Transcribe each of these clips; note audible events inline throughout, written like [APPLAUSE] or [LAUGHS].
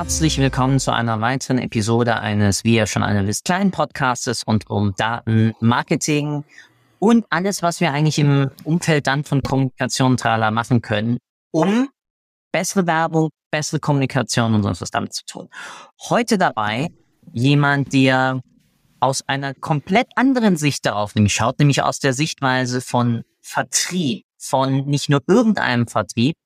Herzlich willkommen zu einer weiteren Episode eines, wie ihr schon alle wisst, kleinen Podcastes rund um Daten, Marketing und alles, was wir eigentlich im Umfeld dann von Kommunikation Trala machen können, um bessere Werbung, bessere Kommunikation und sonst was damit zu tun. Heute dabei jemand, der aus einer komplett anderen Sicht darauf schaut, nämlich aus der Sichtweise von Vertrieb, von nicht nur irgendeinem Vertrieb,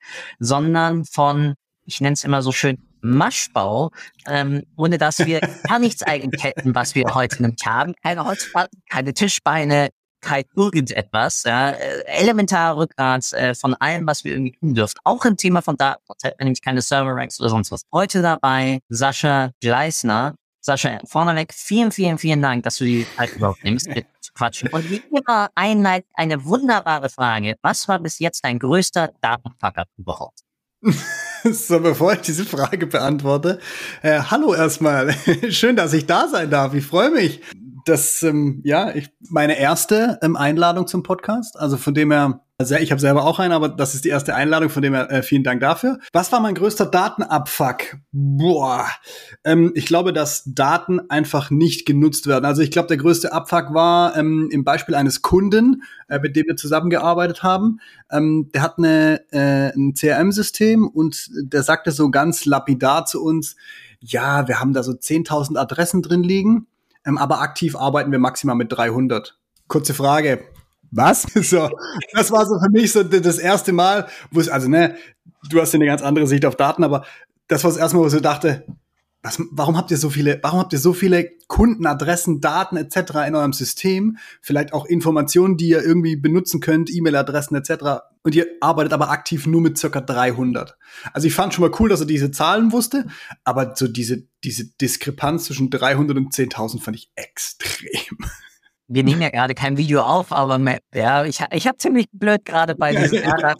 sondern von, ich nenne es immer so schön, Maschbau, ähm, ohne dass wir gar nichts eigentlich hätten, was wir heute nämlich haben. Keine Holzplatten, keine Tischbeine, kein irgendetwas. Ja, äh, elementarer Rückgrat äh, von allem, was wir irgendwie tun dürfen. Auch im Thema von Daten, nämlich keine Server-Ranks oder sonst was. Heute dabei Sascha Gleisner. Sascha, vorneweg, vielen, vielen, vielen Dank, dass du die Zeit überhaupt nimmst, mit zu quatschen. Und wie immer einleitet eine wunderbare Frage. Was war bis jetzt dein größter Datenfucker überhaupt? [LAUGHS] [LAUGHS] so, bevor ich diese Frage beantworte, äh, hallo erstmal. [LAUGHS] Schön, dass ich da sein darf. Ich freue mich. Das, ähm, ja, ich, meine erste ähm, Einladung zum Podcast. Also von dem her also ich habe selber auch einen, aber das ist die erste Einladung, von dem äh, vielen Dank dafür. Was war mein größter Datenabfuck? Boah, ähm, ich glaube, dass Daten einfach nicht genutzt werden. Also ich glaube, der größte Abfuck war ähm, im Beispiel eines Kunden, äh, mit dem wir zusammengearbeitet haben. Ähm, der hat eine, äh, ein CRM-System und der sagte so ganz lapidar zu uns, ja, wir haben da so 10.000 Adressen drin liegen, ähm, aber aktiv arbeiten wir maximal mit 300. Kurze Frage, was? [LAUGHS] So, das war so für mich so das erste Mal, wo es, also ne, du hast ja eine ganz andere Sicht auf Daten, aber das war das erste Mal, wo ich so dachte, was, warum habt ihr so viele, warum habt ihr so viele Kundenadressen, Daten etc. in eurem System? Vielleicht auch Informationen, die ihr irgendwie benutzen könnt, E-Mail-Adressen etc. Und ihr arbeitet aber aktiv nur mit circa 300. Also ich fand schon mal cool, dass er diese Zahlen wusste, aber so diese, diese Diskrepanz zwischen 300 und 10.000 fand ich extrem [LAUGHS] wir nehmen ja gerade kein Video auf, aber ja, ich, ich habe ziemlich blöd gerade bei diesem Ärger.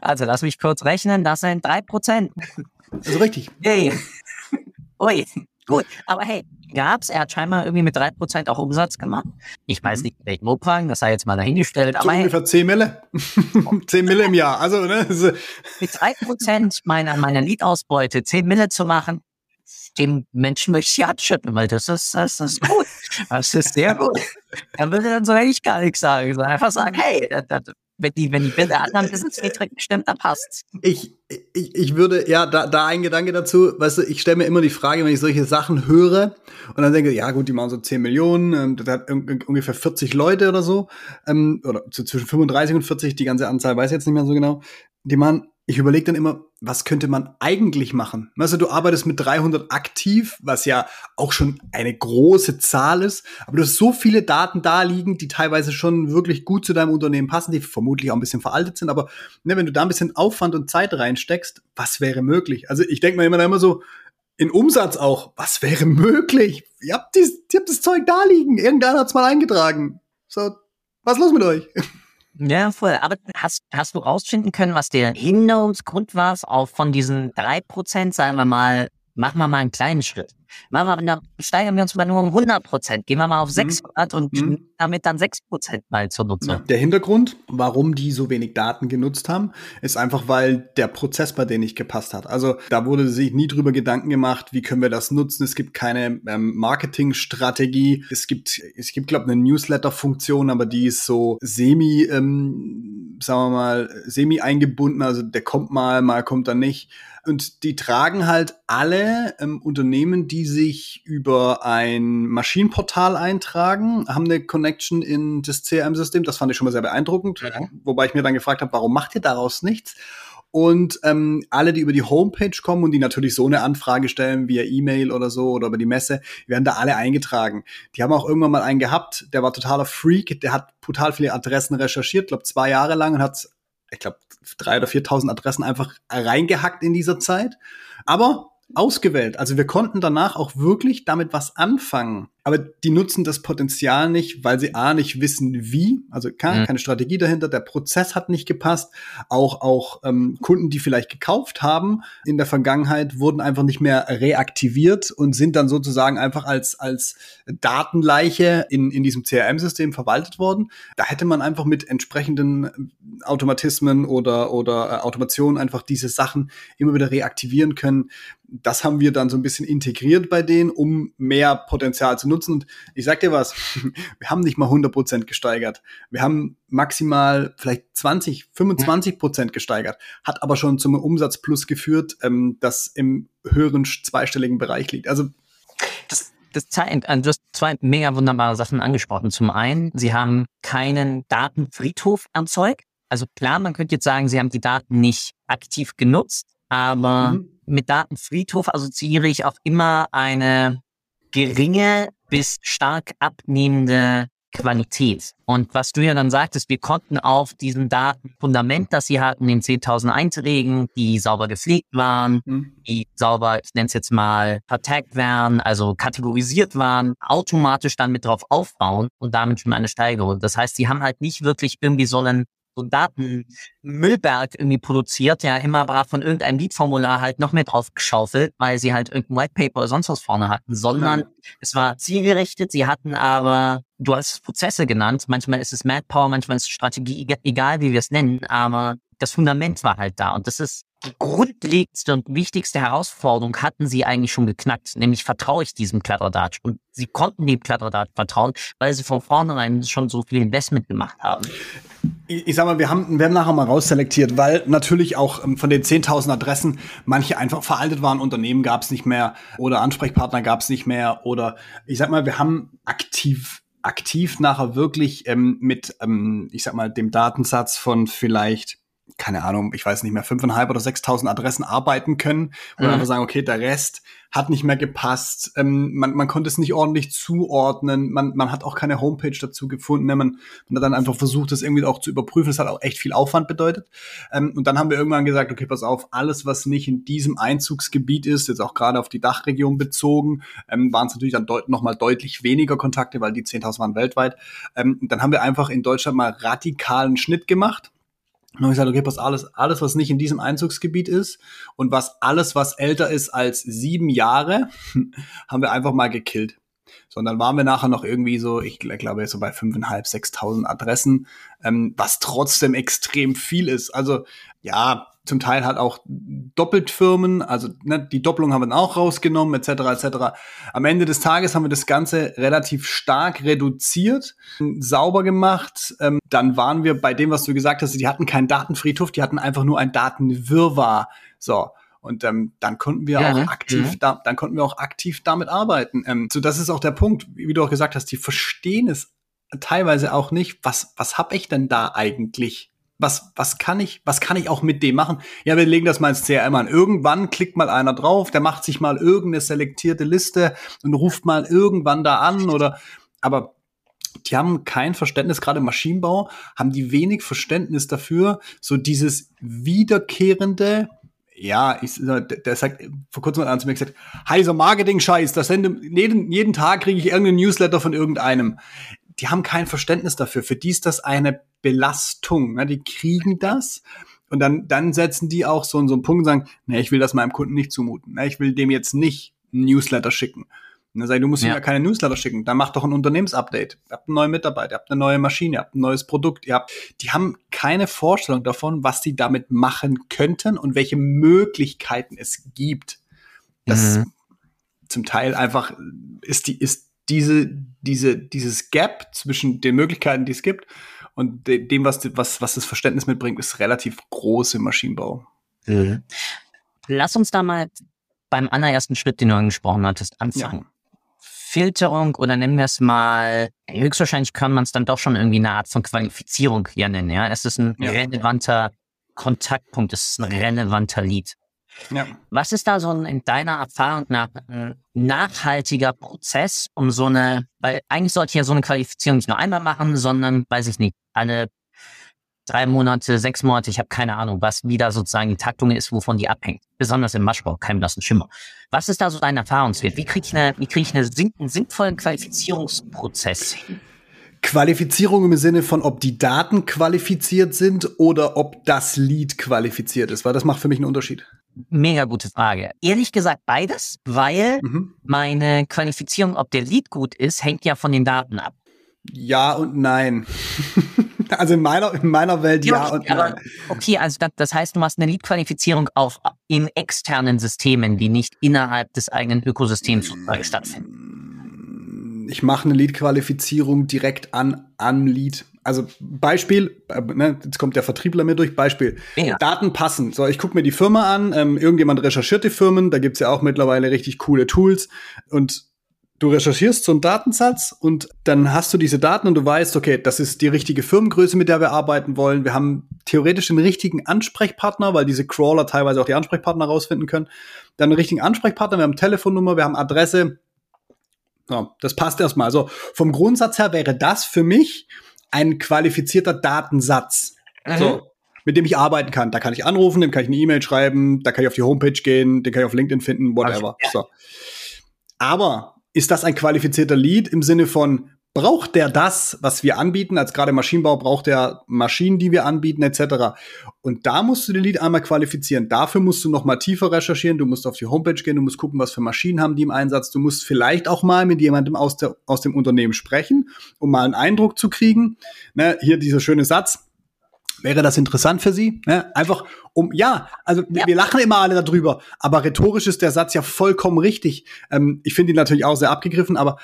also lass mich kurz rechnen, das sind drei Prozent. Also richtig. Hey. Ui, gut. Aber hey, gab's, er hat scheinbar irgendwie mit drei Prozent auch Umsatz gemacht. Ich weiß mhm. nicht, welchen Umfang, das sei jetzt mal dahingestellt. So aber ungefähr hey, 10 Mille. [LAUGHS] 10 Mille im Jahr. Also, ne? mit drei Prozent meiner, meiner Liedausbeute 10 Mille zu machen, dem Menschen möchte ich abschütten, weil das ist, das ist gut. Das ist sehr gut. Dann würde dann so eigentlich gar nichts sagen, sondern einfach sagen, hey, das, das, wenn die, wenn die Bilder anderen Wissensmetrik bestimmt, dann passt. Ich, ich, ich würde, ja, da, da ein Gedanke dazu, weißt du, ich stelle mir immer die Frage, wenn ich solche Sachen höre und dann denke, ja gut, die machen so 10 Millionen, ähm, das hat ungefähr 40 Leute oder so, ähm, oder zwischen 35 und 40, die ganze Anzahl weiß ich jetzt nicht mehr so genau, die machen ich überlege dann immer, was könnte man eigentlich machen? Weißt du, arbeitest mit 300 aktiv, was ja auch schon eine große Zahl ist, aber du hast so viele Daten da liegen, die teilweise schon wirklich gut zu deinem Unternehmen passen, die vermutlich auch ein bisschen veraltet sind, aber ne, wenn du da ein bisschen Aufwand und Zeit reinsteckst, was wäre möglich? Also ich denke mir immer, immer so, in Umsatz auch, was wäre möglich? Ihr habt, dies, ihr habt das Zeug da liegen, irgendeiner hat's mal eingetragen. So, was ist los mit euch? Ja, voll. Aber hast, hast du rausfinden können, was der Hinderungsgrund war, auch von diesen drei Prozent, sagen wir mal, machen wir mal einen kleinen Schritt. Machen wir, steigern wir uns mal nur um 100 Prozent. Gehen wir mal auf 600 mhm. und mhm. damit dann 6 Prozent mal zur Nutzung. Ja. Der Hintergrund, warum die so wenig Daten genutzt haben, ist einfach, weil der Prozess bei denen nicht gepasst hat. Also da wurde sich nie drüber Gedanken gemacht, wie können wir das nutzen. Es gibt keine ähm, Marketingstrategie. Es gibt, es gibt, glaube ich, eine Newsletter-Funktion, aber die ist so semi, ähm, sagen wir mal, semi eingebunden. Also der kommt mal, mal kommt er nicht. Und die tragen halt alle ähm, Unternehmen, die sich über ein Maschinenportal eintragen, haben eine Connection in das CRM-System. Das fand ich schon mal sehr beeindruckend. Ja. Wobei ich mir dann gefragt habe, warum macht ihr daraus nichts? Und ähm, alle, die über die Homepage kommen und die natürlich so eine Anfrage stellen via E-Mail oder so oder über die Messe, werden da alle eingetragen. Die haben auch irgendwann mal einen gehabt, der war totaler Freak, der hat total viele Adressen recherchiert, glaube zwei Jahre lang und hat ich glaube, drei oder 4.000 Adressen einfach reingehackt in dieser Zeit. Aber ausgewählt. Also wir konnten danach auch wirklich damit was anfangen. Aber die nutzen das Potenzial nicht, weil sie A nicht wissen, wie, also keine, mhm. keine Strategie dahinter, der Prozess hat nicht gepasst. Auch, auch ähm, Kunden, die vielleicht gekauft haben in der Vergangenheit, wurden einfach nicht mehr reaktiviert und sind dann sozusagen einfach als, als Datenleiche in, in diesem CRM-System verwaltet worden. Da hätte man einfach mit entsprechenden Automatismen oder, oder äh, Automationen einfach diese Sachen immer wieder reaktivieren können das haben wir dann so ein bisschen integriert bei denen, um mehr Potenzial zu nutzen. Und ich sag dir was, [LAUGHS] wir haben nicht mal 100 Prozent gesteigert. Wir haben maximal vielleicht 20, 25 Prozent gesteigert, hat aber schon zum Umsatzplus geführt, ähm, das im höheren zweistelligen Bereich liegt. Also das, das zeigt, also du hast zwei mega wunderbare Sachen angesprochen. Zum einen, sie haben keinen Datenfriedhof erzeugt. Also klar, man könnte jetzt sagen, sie haben die Daten nicht aktiv genutzt, aber mhm mit Datenfriedhof assoziiere ich auch immer eine geringe bis stark abnehmende Qualität. Und was du ja dann sagtest, wir konnten auf diesem Datenfundament, das sie hatten, den 10.000 Einträgen, die sauber gepflegt waren, mhm. die sauber, ich nenne es jetzt mal, vertagt werden, also kategorisiert waren, automatisch dann mit drauf aufbauen und damit schon eine Steigerung. Das heißt, sie haben halt nicht wirklich irgendwie so einen ein Datenmüllberg irgendwie produziert, ja immer brav von irgendeinem Lead-Formular halt noch mehr drauf geschaufelt, weil sie halt irgendein White Paper oder sonst was vorne hatten, sondern mhm. es war zielgerichtet, sie hatten aber, du hast es Prozesse genannt, manchmal ist es Mad Power, manchmal ist es Strategie, egal wie wir es nennen, aber das Fundament war halt da und das ist die grundlegendste und wichtigste Herausforderung hatten sie eigentlich schon geknackt, nämlich vertraue ich diesem Kladderadatsch. Und sie konnten dem Kladderadatsch vertrauen, weil sie von vornherein schon so viel Investment gemacht haben. Ich, ich sag mal, wir haben, wir haben nachher mal rausselektiert, weil natürlich auch ähm, von den 10.000 Adressen manche einfach veraltet waren, Unternehmen gab es nicht mehr oder Ansprechpartner gab es nicht mehr oder ich sag mal, wir haben aktiv aktiv nachher wirklich ähm, mit, ähm, ich sag mal, dem Datensatz von vielleicht keine Ahnung, ich weiß nicht mehr, fünfeinhalb oder sechstausend Adressen arbeiten können und mhm. einfach sagen, okay, der Rest hat nicht mehr gepasst, ähm, man, man konnte es nicht ordentlich zuordnen, man, man hat auch keine Homepage dazu gefunden, ne? man, man hat dann einfach versucht, das irgendwie auch zu überprüfen, das hat auch echt viel Aufwand bedeutet. Ähm, und dann haben wir irgendwann gesagt, okay, pass auf, alles, was nicht in diesem Einzugsgebiet ist, jetzt auch gerade auf die Dachregion bezogen, ähm, waren es natürlich dann deut nochmal deutlich weniger Kontakte, weil die 10.000 waren weltweit. Ähm, dann haben wir einfach in Deutschland mal radikalen Schnitt gemacht und habe ich gesagt, okay, pass alles, alles, was nicht in diesem Einzugsgebiet ist und was alles, was älter ist als sieben Jahre, [LAUGHS] haben wir einfach mal gekillt. So, und dann waren wir nachher noch irgendwie so, ich glaube, so bei fünfeinhalb, sechstausend Adressen, ähm, was trotzdem extrem viel ist. Also ja, zum Teil hat auch Doppeltfirmen, also ne, die Doppelung haben wir dann auch rausgenommen, etc. etc. Am Ende des Tages haben wir das Ganze relativ stark reduziert, sauber gemacht. Ähm, dann waren wir bei dem, was du gesagt hast, die hatten keinen Datenfriedhof, die hatten einfach nur ein Datenwirrwarr. So. Und ähm, dann konnten wir ja, auch ne? aktiv, ja. da, dann konnten wir auch aktiv damit arbeiten. Ähm, so, das ist auch der Punkt, wie du auch gesagt hast, die verstehen es teilweise auch nicht. Was, was hab ich denn da eigentlich? Was, was kann ich, was kann ich auch mit dem machen? Ja, wir legen das mal ins CRM an. Irgendwann klickt mal einer drauf, der macht sich mal irgendeine selektierte Liste und ruft mal irgendwann da an oder, aber die haben kein Verständnis, gerade im Maschinenbau, haben die wenig Verständnis dafür, so dieses wiederkehrende, ja, ich, der sagt, vor kurzem hat einer zu mir gesagt, heiser Marketing-Scheiß, das sende, jeden, jeden Tag kriege ich irgendeinen Newsletter von irgendeinem. Die haben kein Verständnis dafür. Für die ist das eine Belastung. Ne? Die kriegen das und dann, dann setzen die auch so, so einen Punkt und sagen, ne, ich will das meinem Kunden nicht zumuten. Ne? Ich will dem jetzt nicht ein Newsletter schicken. Und dann sage ich, du musst ja. ihm ja keine Newsletter schicken. Dann mach doch ein Unternehmensupdate. Ihr habt einen neuen Mitarbeiter, ihr habt eine neue Maschine, ihr habt ein neues Produkt. Ihr habt, die haben keine Vorstellung davon, was sie damit machen könnten und welche Möglichkeiten es gibt. Das mhm. zum Teil einfach ist die, ist diese, diese, dieses Gap zwischen den Möglichkeiten, die es gibt und dem, was, was, was das Verständnis mitbringt, ist relativ groß im Maschinenbau. Mhm. Lass uns da mal beim allerersten Schritt, den du angesprochen hattest, anfangen. Ja. Filterung oder nennen wir es mal, höchstwahrscheinlich kann man es dann doch schon irgendwie eine Art von Qualifizierung hier nennen. Ja, es ist ein ja. relevanter Kontaktpunkt, es ist ein relevanter Lead. Ja. Was ist da so ein, in deiner Erfahrung nach ein nachhaltiger Prozess, um so eine, weil eigentlich sollte ich ja so eine Qualifizierung nicht nur einmal machen, sondern, weiß ich nicht, alle drei Monate, sechs Monate, ich habe keine Ahnung, was wieder sozusagen die Taktung ist, wovon die abhängt. Besonders im Maschbau, kein blassen Schimmer. Was ist da so dein Erfahrungswert? Wie kriege ich, eine, wie krieg ich eine, einen sinnvollen Qualifizierungsprozess hin? Qualifizierung im Sinne von, ob die Daten qualifiziert sind oder ob das Lied qualifiziert ist, weil das macht für mich einen Unterschied. Mega gute Frage. Ehrlich gesagt beides, weil mhm. meine Qualifizierung, ob der Lied gut ist, hängt ja von den Daten ab. Ja und nein. [LAUGHS] also in meiner, in meiner Welt ja, ja und nein. Okay, also das, das, heißt, du machst eine Lead-Qualifizierung auf in externen Systemen, die nicht innerhalb des eigenen Ökosystems stattfinden. Ich mache eine Lead-Qualifizierung direkt an, an Lead. Also Beispiel, äh, ne, jetzt kommt der Vertriebler mir durch, Beispiel. Ja. Daten passen. So, ich gucke mir die Firma an, ähm, irgendjemand recherchiert die Firmen, da gibt's ja auch mittlerweile richtig coole Tools und du recherchierst so einen Datensatz und dann hast du diese Daten und du weißt, okay, das ist die richtige Firmengröße, mit der wir arbeiten wollen. Wir haben theoretisch den richtigen Ansprechpartner, weil diese Crawler teilweise auch die Ansprechpartner rausfinden können. Dann einen richtigen Ansprechpartner, wir haben Telefonnummer, wir haben Adresse. Ja, das passt erstmal. Also vom Grundsatz her wäre das für mich ein qualifizierter Datensatz. Mhm. So, mit dem ich arbeiten kann. Da kann ich anrufen, dem kann ich eine E-Mail schreiben, da kann ich auf die Homepage gehen, den kann ich auf LinkedIn finden, whatever. So. Aber ist das ein qualifizierter Lead im Sinne von, braucht der das, was wir anbieten? Als gerade Maschinenbau braucht der Maschinen, die wir anbieten, etc. Und da musst du den Lead einmal qualifizieren. Dafür musst du noch mal tiefer recherchieren. Du musst auf die Homepage gehen. Du musst gucken, was für Maschinen haben die im Einsatz. Du musst vielleicht auch mal mit jemandem aus, der, aus dem Unternehmen sprechen, um mal einen Eindruck zu kriegen. Ne, hier dieser schöne Satz. Wäre das interessant für Sie? Ne? Einfach um, ja, also ja. wir lachen immer alle darüber, aber rhetorisch ist der Satz ja vollkommen richtig. Ähm, ich finde ihn natürlich auch sehr abgegriffen, aber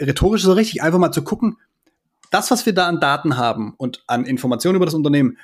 rhetorisch ist er richtig, einfach mal zu gucken, das, was wir da an Daten haben und an Informationen über das Unternehmen,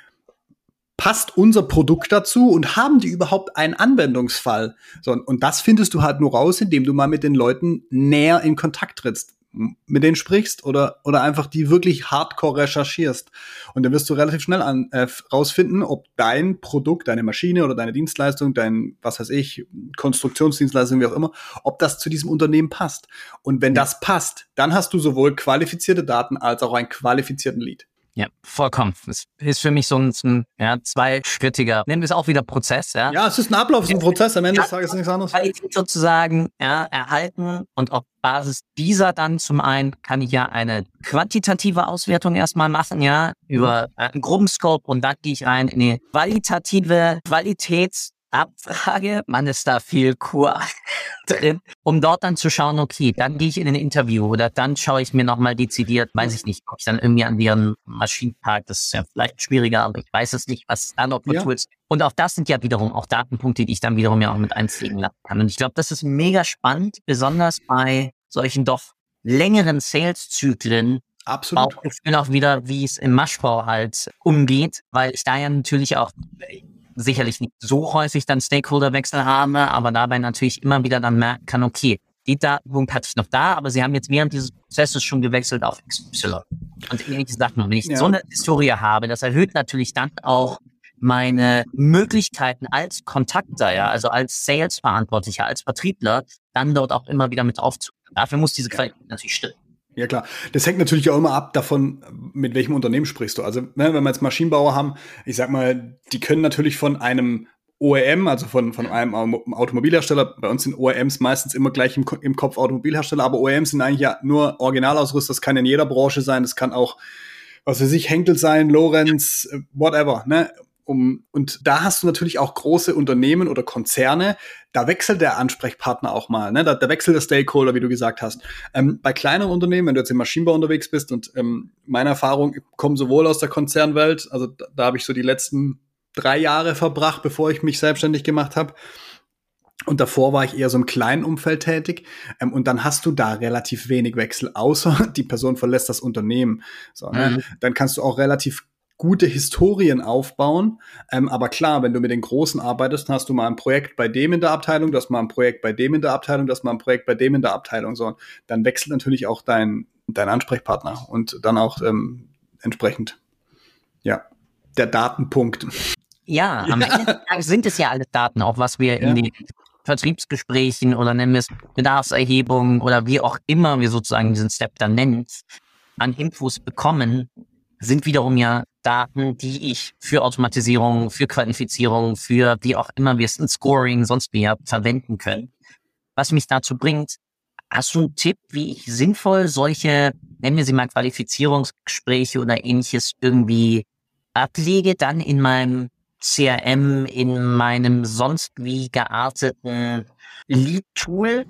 passt unser Produkt dazu und haben die überhaupt einen Anwendungsfall? So, und das findest du halt nur raus, indem du mal mit den Leuten näher in Kontakt trittst mit denen sprichst oder, oder einfach die wirklich hardcore recherchierst. Und dann wirst du relativ schnell an, äh, rausfinden, ob dein Produkt, deine Maschine oder deine Dienstleistung, dein, was weiß ich, Konstruktionsdienstleistung, wie auch immer, ob das zu diesem Unternehmen passt. Und wenn ja. das passt, dann hast du sowohl qualifizierte Daten als auch einen qualifizierten Lead. Ja, vollkommen. Es ist für mich so ein, ein ja, zweischrittiger, nennen wir es auch wieder Prozess. Ja, ja es ist ein Ablauf, es ist ein Prozess. Am Ende des Tages ist nichts anderes. Qualität sozusagen ja, erhalten und auf Basis dieser dann zum einen kann ich ja eine quantitative Auswertung erstmal machen, ja, über äh, einen groben Scope und dann gehe ich rein in die qualitative Qualitäts- Abfrage, man ist da viel Kur [LAUGHS] drin, um dort dann zu schauen, okay, dann gehe ich in ein Interview oder dann schaue ich mir nochmal dezidiert, weiß ich nicht, ob ich dann irgendwie an deren Maschinenpark, das ist ja vielleicht schwieriger, aber ich weiß es nicht, was da noch für ja. Tools. Und auch das sind ja wiederum auch Datenpunkte, die ich dann wiederum ja auch mit einpflegen lassen kann. Und ich glaube, das ist mega spannend, besonders bei solchen doch längeren Sales-Zyklen, Absolut. Auch, ich bin auch wieder, wie es im Maschbau halt umgeht, weil ich da ja natürlich auch sicherlich nicht so häufig dann Stakeholderwechsel habe, aber dabei natürlich immer wieder dann merken kann, okay, die Datenpunkt hatte ich noch da, aber sie haben jetzt während dieses Prozesses schon gewechselt auf XY und Sachen. Und wenn ich ja. so eine Historie habe, das erhöht natürlich dann auch meine Möglichkeiten als Kontakter, ja, also als Sales-Verantwortlicher, als Vertriebler, dann dort auch immer wieder mit aufzunehmen. Dafür muss diese Qualität natürlich stimmen. Ja klar, das hängt natürlich auch immer ab davon, mit welchem Unternehmen sprichst du. Also ne, wenn wir jetzt Maschinenbauer haben, ich sag mal, die können natürlich von einem OEM, also von, von einem Automobilhersteller, bei uns sind OEMs meistens immer gleich im, im Kopf Automobilhersteller, aber OEMs sind eigentlich ja nur Originalausrüster, das kann in jeder Branche sein, das kann auch, was weiß ich, Henkel sein, Lorenz, whatever, ne? Um, und da hast du natürlich auch große Unternehmen oder Konzerne, da wechselt der Ansprechpartner auch mal, ne? da, da wechselt der Stakeholder, wie du gesagt hast. Ähm, bei kleineren Unternehmen, wenn du jetzt im Maschinenbau unterwegs bist und ähm, meine Erfahrung kommt sowohl aus der Konzernwelt, also da, da habe ich so die letzten drei Jahre verbracht, bevor ich mich selbstständig gemacht habe. Und davor war ich eher so im kleinen Umfeld tätig. Ähm, und dann hast du da relativ wenig Wechsel, außer [LAUGHS] die Person verlässt das Unternehmen. So, ne? Mhm. Dann kannst du auch relativ gute Historien aufbauen. Ähm, aber klar, wenn du mit den Großen arbeitest, hast du mal ein Projekt bei dem in der Abteilung, du hast mal ein Projekt bei dem in der Abteilung, du hast mal ein Projekt bei dem in der Abteilung. So, dann wechselt natürlich auch dein, dein Ansprechpartner und dann auch ähm, entsprechend, ja, der Datenpunkt. Ja, am ja. Ende sind es ja alle Daten, auch was wir ja. in den Vertriebsgesprächen oder nennen wir es Bedarfserhebung oder wie auch immer wir sozusagen diesen Step dann nennen, an Infos bekommen, sind wiederum ja Daten, die ich für Automatisierung, für Qualifizierung, für wie auch immer wir es in Scoring, sonst wie verwenden können. Was mich dazu bringt, hast du einen Tipp, wie ich sinnvoll solche, nennen wir sie mal Qualifizierungsgespräche oder ähnliches irgendwie ablege, dann in meinem CRM, in meinem sonst wie gearteten Lead-Tool?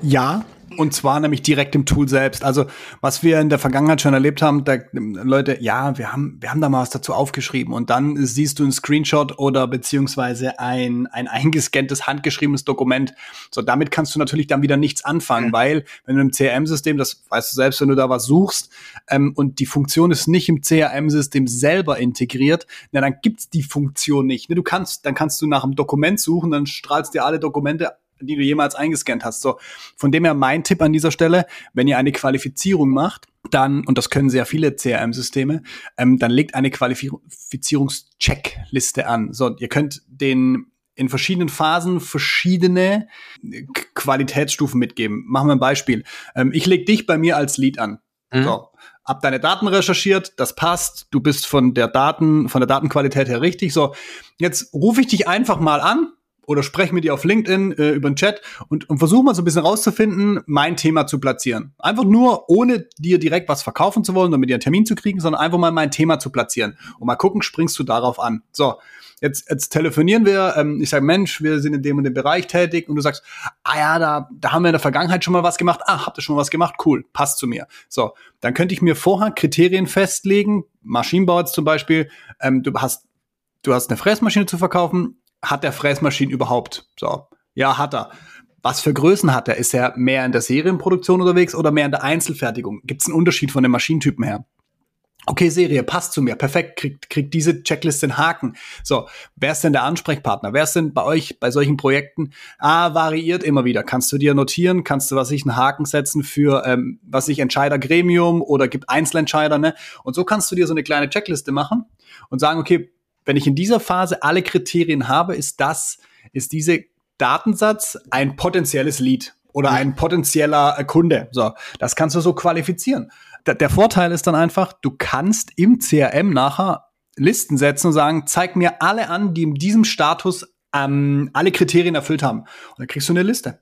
Ja, und zwar nämlich direkt im Tool selbst. Also was wir in der Vergangenheit schon erlebt haben, da Leute, ja, wir haben, wir haben da mal was dazu aufgeschrieben und dann siehst du einen Screenshot oder beziehungsweise ein, ein [LAUGHS] eingescanntes, handgeschriebenes Dokument. So, damit kannst du natürlich dann wieder nichts anfangen, mhm. weil wenn du im CRM-System, das weißt du selbst, wenn du da was suchst ähm, und die Funktion ist nicht im CRM-System selber integriert, na, dann gibt's die Funktion nicht. Ne, du kannst, dann kannst du nach einem Dokument suchen, dann strahlst dir alle Dokumente die du jemals eingescannt hast. So, von dem her mein Tipp an dieser Stelle, wenn ihr eine Qualifizierung macht, dann, und das können sehr viele CRM-Systeme, ähm, dann legt eine Qualifizierungscheckliste an. So, ihr könnt den in verschiedenen Phasen verschiedene Qualitätsstufen mitgeben. Machen wir ein Beispiel. Ähm, ich leg dich bei mir als Lead an. Mhm. So, hab deine Daten recherchiert, das passt, du bist von der Daten, von der Datenqualität her richtig. So, jetzt rufe ich dich einfach mal an oder spreche mit dir auf LinkedIn äh, über den Chat und, und versuche mal so ein bisschen rauszufinden, mein Thema zu platzieren. Einfach nur, ohne dir direkt was verkaufen zu wollen oder mit dir einen Termin zu kriegen, sondern einfach mal mein Thema zu platzieren. Und mal gucken, springst du darauf an. So, jetzt, jetzt telefonieren wir, ähm, ich sage, Mensch, wir sind in dem und dem Bereich tätig und du sagst, ah ja, da, da haben wir in der Vergangenheit schon mal was gemacht. Ah, habt ihr schon mal was gemacht? Cool, passt zu mir. So, dann könnte ich mir vorher Kriterien festlegen, Maschinenbau jetzt zum Beispiel, ähm, du hast du hast eine Fräsmaschine zu verkaufen, hat der Fräsmaschinen überhaupt? So, ja, hat er. Was für Größen hat er? Ist er mehr in der Serienproduktion unterwegs oder mehr in der Einzelfertigung? Gibt es einen Unterschied von den Maschinentypen her? Okay, Serie, passt zu mir, perfekt, kriegt, kriegt diese Checkliste einen Haken. So, wer ist denn der Ansprechpartner? Wer ist denn bei euch bei solchen Projekten? Ah, variiert immer wieder. Kannst du dir notieren? Kannst du, was ich, einen Haken setzen für, ähm, was ich, Entscheidergremium oder gibt Einzelentscheider, ne? Und so kannst du dir so eine kleine Checkliste machen und sagen, okay, wenn ich in dieser Phase alle Kriterien habe, ist das, ist diese Datensatz ein potenzielles Lead oder ein potenzieller Kunde. So, das kannst du so qualifizieren. Der, der Vorteil ist dann einfach, du kannst im CRM nachher Listen setzen und sagen, zeig mir alle an, die in diesem Status ähm, alle Kriterien erfüllt haben. Und dann kriegst du eine Liste.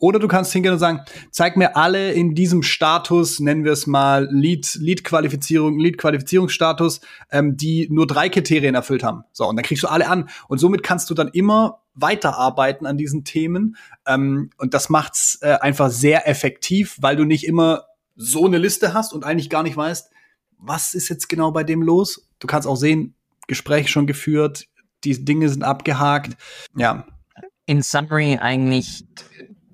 Oder du kannst hingehen und sagen, zeig mir alle in diesem Status, nennen wir es mal Lead, Lead-Qualifizierung, Lead-Qualifizierungsstatus, ähm, die nur drei Kriterien erfüllt haben. So, und dann kriegst du alle an. Und somit kannst du dann immer weiterarbeiten an diesen Themen. Ähm, und das macht's äh, einfach sehr effektiv, weil du nicht immer so eine Liste hast und eigentlich gar nicht weißt, was ist jetzt genau bei dem los. Du kannst auch sehen, Gespräch schon geführt, die Dinge sind abgehakt. Ja. In Summary eigentlich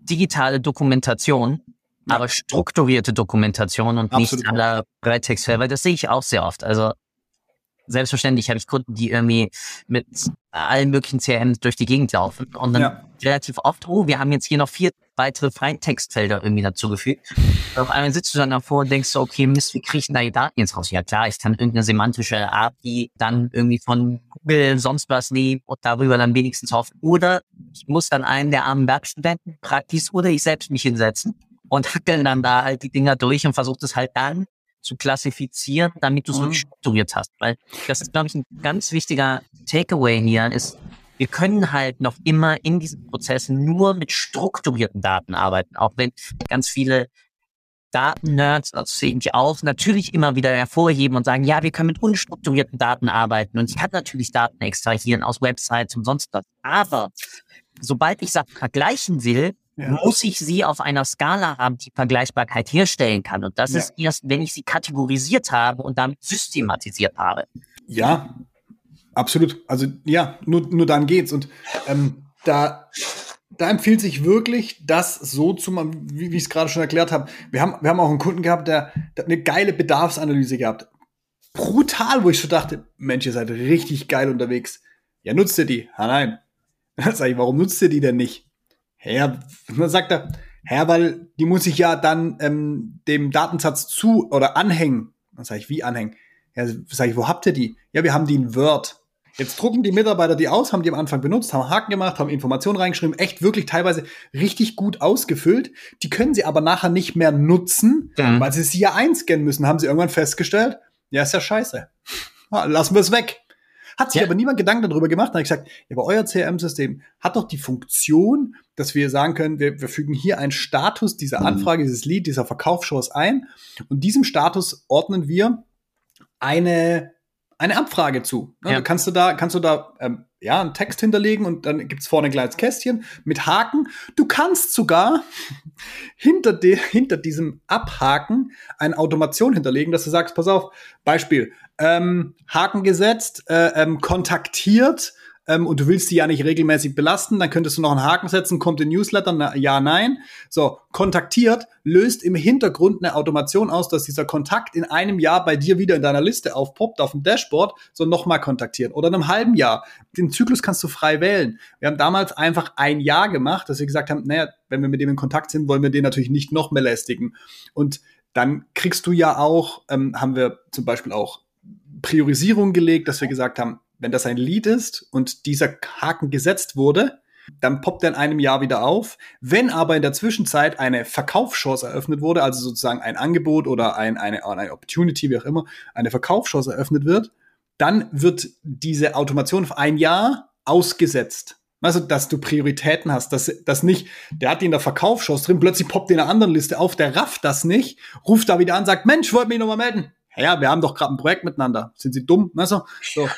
digitale Dokumentation, ja. aber strukturierte Dokumentation und Absolut. nicht aller Breitextfelder. Das sehe ich auch sehr oft. Also selbstverständlich habe ich Kunden, die irgendwie mit allen möglichen CRMs durch die Gegend laufen und dann ja. relativ oft, oh, wir haben jetzt hier noch vier weitere Freitextfelder irgendwie dazugefügt. Und auf einmal sitzt du dann davor und denkst so, okay, Mist, wie kriege ich denn da die Daten jetzt raus? Ja klar, ich kann irgendeine semantische API dann irgendwie von Google sonst was nehmen und darüber dann wenigstens hoffen. Oder ich muss dann einen der armen Werkstudenten praktisch oder ich selbst mich hinsetzen und hackeln dann da halt die Dinger durch und versucht es halt dann zu klassifizieren, damit du es mhm. strukturiert hast. Weil das ist, glaube ich, ein ganz wichtiger Takeaway hier ist, wir können halt noch immer in diesen Prozessen nur mit strukturierten Daten arbeiten, auch wenn ganz viele Daten-Nerds, das sehe ich auch, natürlich immer wieder hervorheben und sagen, ja, wir können mit unstrukturierten Daten arbeiten und ich kann natürlich Daten extrahieren aus Websites und sonst was. Aber sobald ich Sachen vergleichen will, ja. muss ich sie auf einer Skala haben, die Vergleichbarkeit herstellen kann. Und das ja. ist erst, wenn ich sie kategorisiert habe und damit systematisiert habe. Ja, absolut. Also ja, nur, nur dann geht's. Und ähm, da, da empfiehlt sich wirklich, das so zu machen, wie, wie ich es gerade schon erklärt habe. Wir haben, wir haben auch einen Kunden gehabt, der, der hat eine geile Bedarfsanalyse gehabt. Brutal, wo ich schon dachte, Mensch, ihr seid richtig geil unterwegs. Ja, nutzt ihr die? Ah, nein. [LAUGHS] Dann sag ich, warum nutzt ihr die denn nicht? Ja, dann sagt er, ja, weil die muss ich ja dann ähm, dem Datensatz zu oder anhängen. Dann sage ich, wie anhängen? Ja, sage ich, wo habt ihr die? Ja, wir haben die in Word. Jetzt drucken die Mitarbeiter die aus, haben die am Anfang benutzt, haben Haken gemacht, haben Informationen reingeschrieben, echt wirklich teilweise richtig gut ausgefüllt. Die können sie aber nachher nicht mehr nutzen, ja. weil sie sie ja einscannen müssen, haben sie irgendwann festgestellt. Ja, ist ja scheiße. Lassen wir es weg. Hat sich ja. aber niemand Gedanken darüber gemacht. Da habe ich gesagt, ja, aber euer CRM-System hat doch die Funktion, dass wir sagen können, wir, wir fügen hier einen Status dieser mhm. Anfrage, dieses Lead, dieser Verkaufschance ein. Und diesem Status ordnen wir eine, eine Abfrage zu. Ja. Da kannst du da, kannst du da ähm, ja, einen Text hinterlegen und dann gibt's vorne ein kleines Kästchen mit Haken. Du kannst sogar [LAUGHS] hinter, de, hinter diesem Abhaken eine Automation hinterlegen, dass du sagst, pass auf, Beispiel, ähm, Haken gesetzt, äh, ähm, kontaktiert ähm, und du willst die ja nicht regelmäßig belasten, dann könntest du noch einen Haken setzen, kommt in Newsletter, na, ja, nein. So, kontaktiert löst im Hintergrund eine Automation aus, dass dieser Kontakt in einem Jahr bei dir wieder in deiner Liste aufpoppt, auf dem Dashboard, so nochmal kontaktieren. Oder in einem halben Jahr. Den Zyklus kannst du frei wählen. Wir haben damals einfach ein Jahr gemacht, dass wir gesagt haben, naja, wenn wir mit dem in Kontakt sind, wollen wir den natürlich nicht noch mehr lästigen. Und dann kriegst du ja auch, ähm, haben wir zum Beispiel auch Priorisierung gelegt, dass wir gesagt haben, wenn das ein Lied ist und dieser Haken gesetzt wurde, dann poppt er in einem Jahr wieder auf. Wenn aber in der Zwischenzeit eine Verkaufschance eröffnet wurde, also sozusagen ein Angebot oder ein, eine, eine Opportunity, wie auch immer, eine Verkaufschance eröffnet wird, dann wird diese Automation auf ein Jahr ausgesetzt. Also, dass du Prioritäten hast, dass, dass nicht, der hat die in der Verkaufschance drin, plötzlich poppt in einer anderen Liste auf, der rafft das nicht, ruft da wieder an, sagt, Mensch, wollt mich nochmal melden ja, wir haben doch gerade ein Projekt miteinander. Sind Sie dumm? Also, [LAUGHS] so.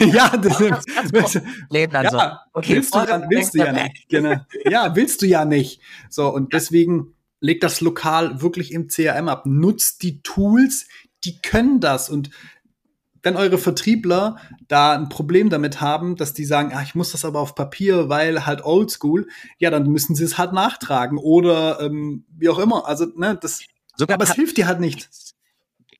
ja, das, das Leben dann ja, so. Okay, willst du, dann, willst du ja nicht. Genau. Ja, willst du ja nicht. So, und deswegen legt das lokal wirklich im CRM ab. Nutzt die Tools, die können das. Und wenn eure Vertriebler da ein Problem damit haben, dass die sagen, ah, ich muss das aber auf Papier, weil halt oldschool, ja, dann müssen sie es halt nachtragen oder ähm, wie auch immer. Also, ne, das, Sogar aber es hilft dir halt nicht.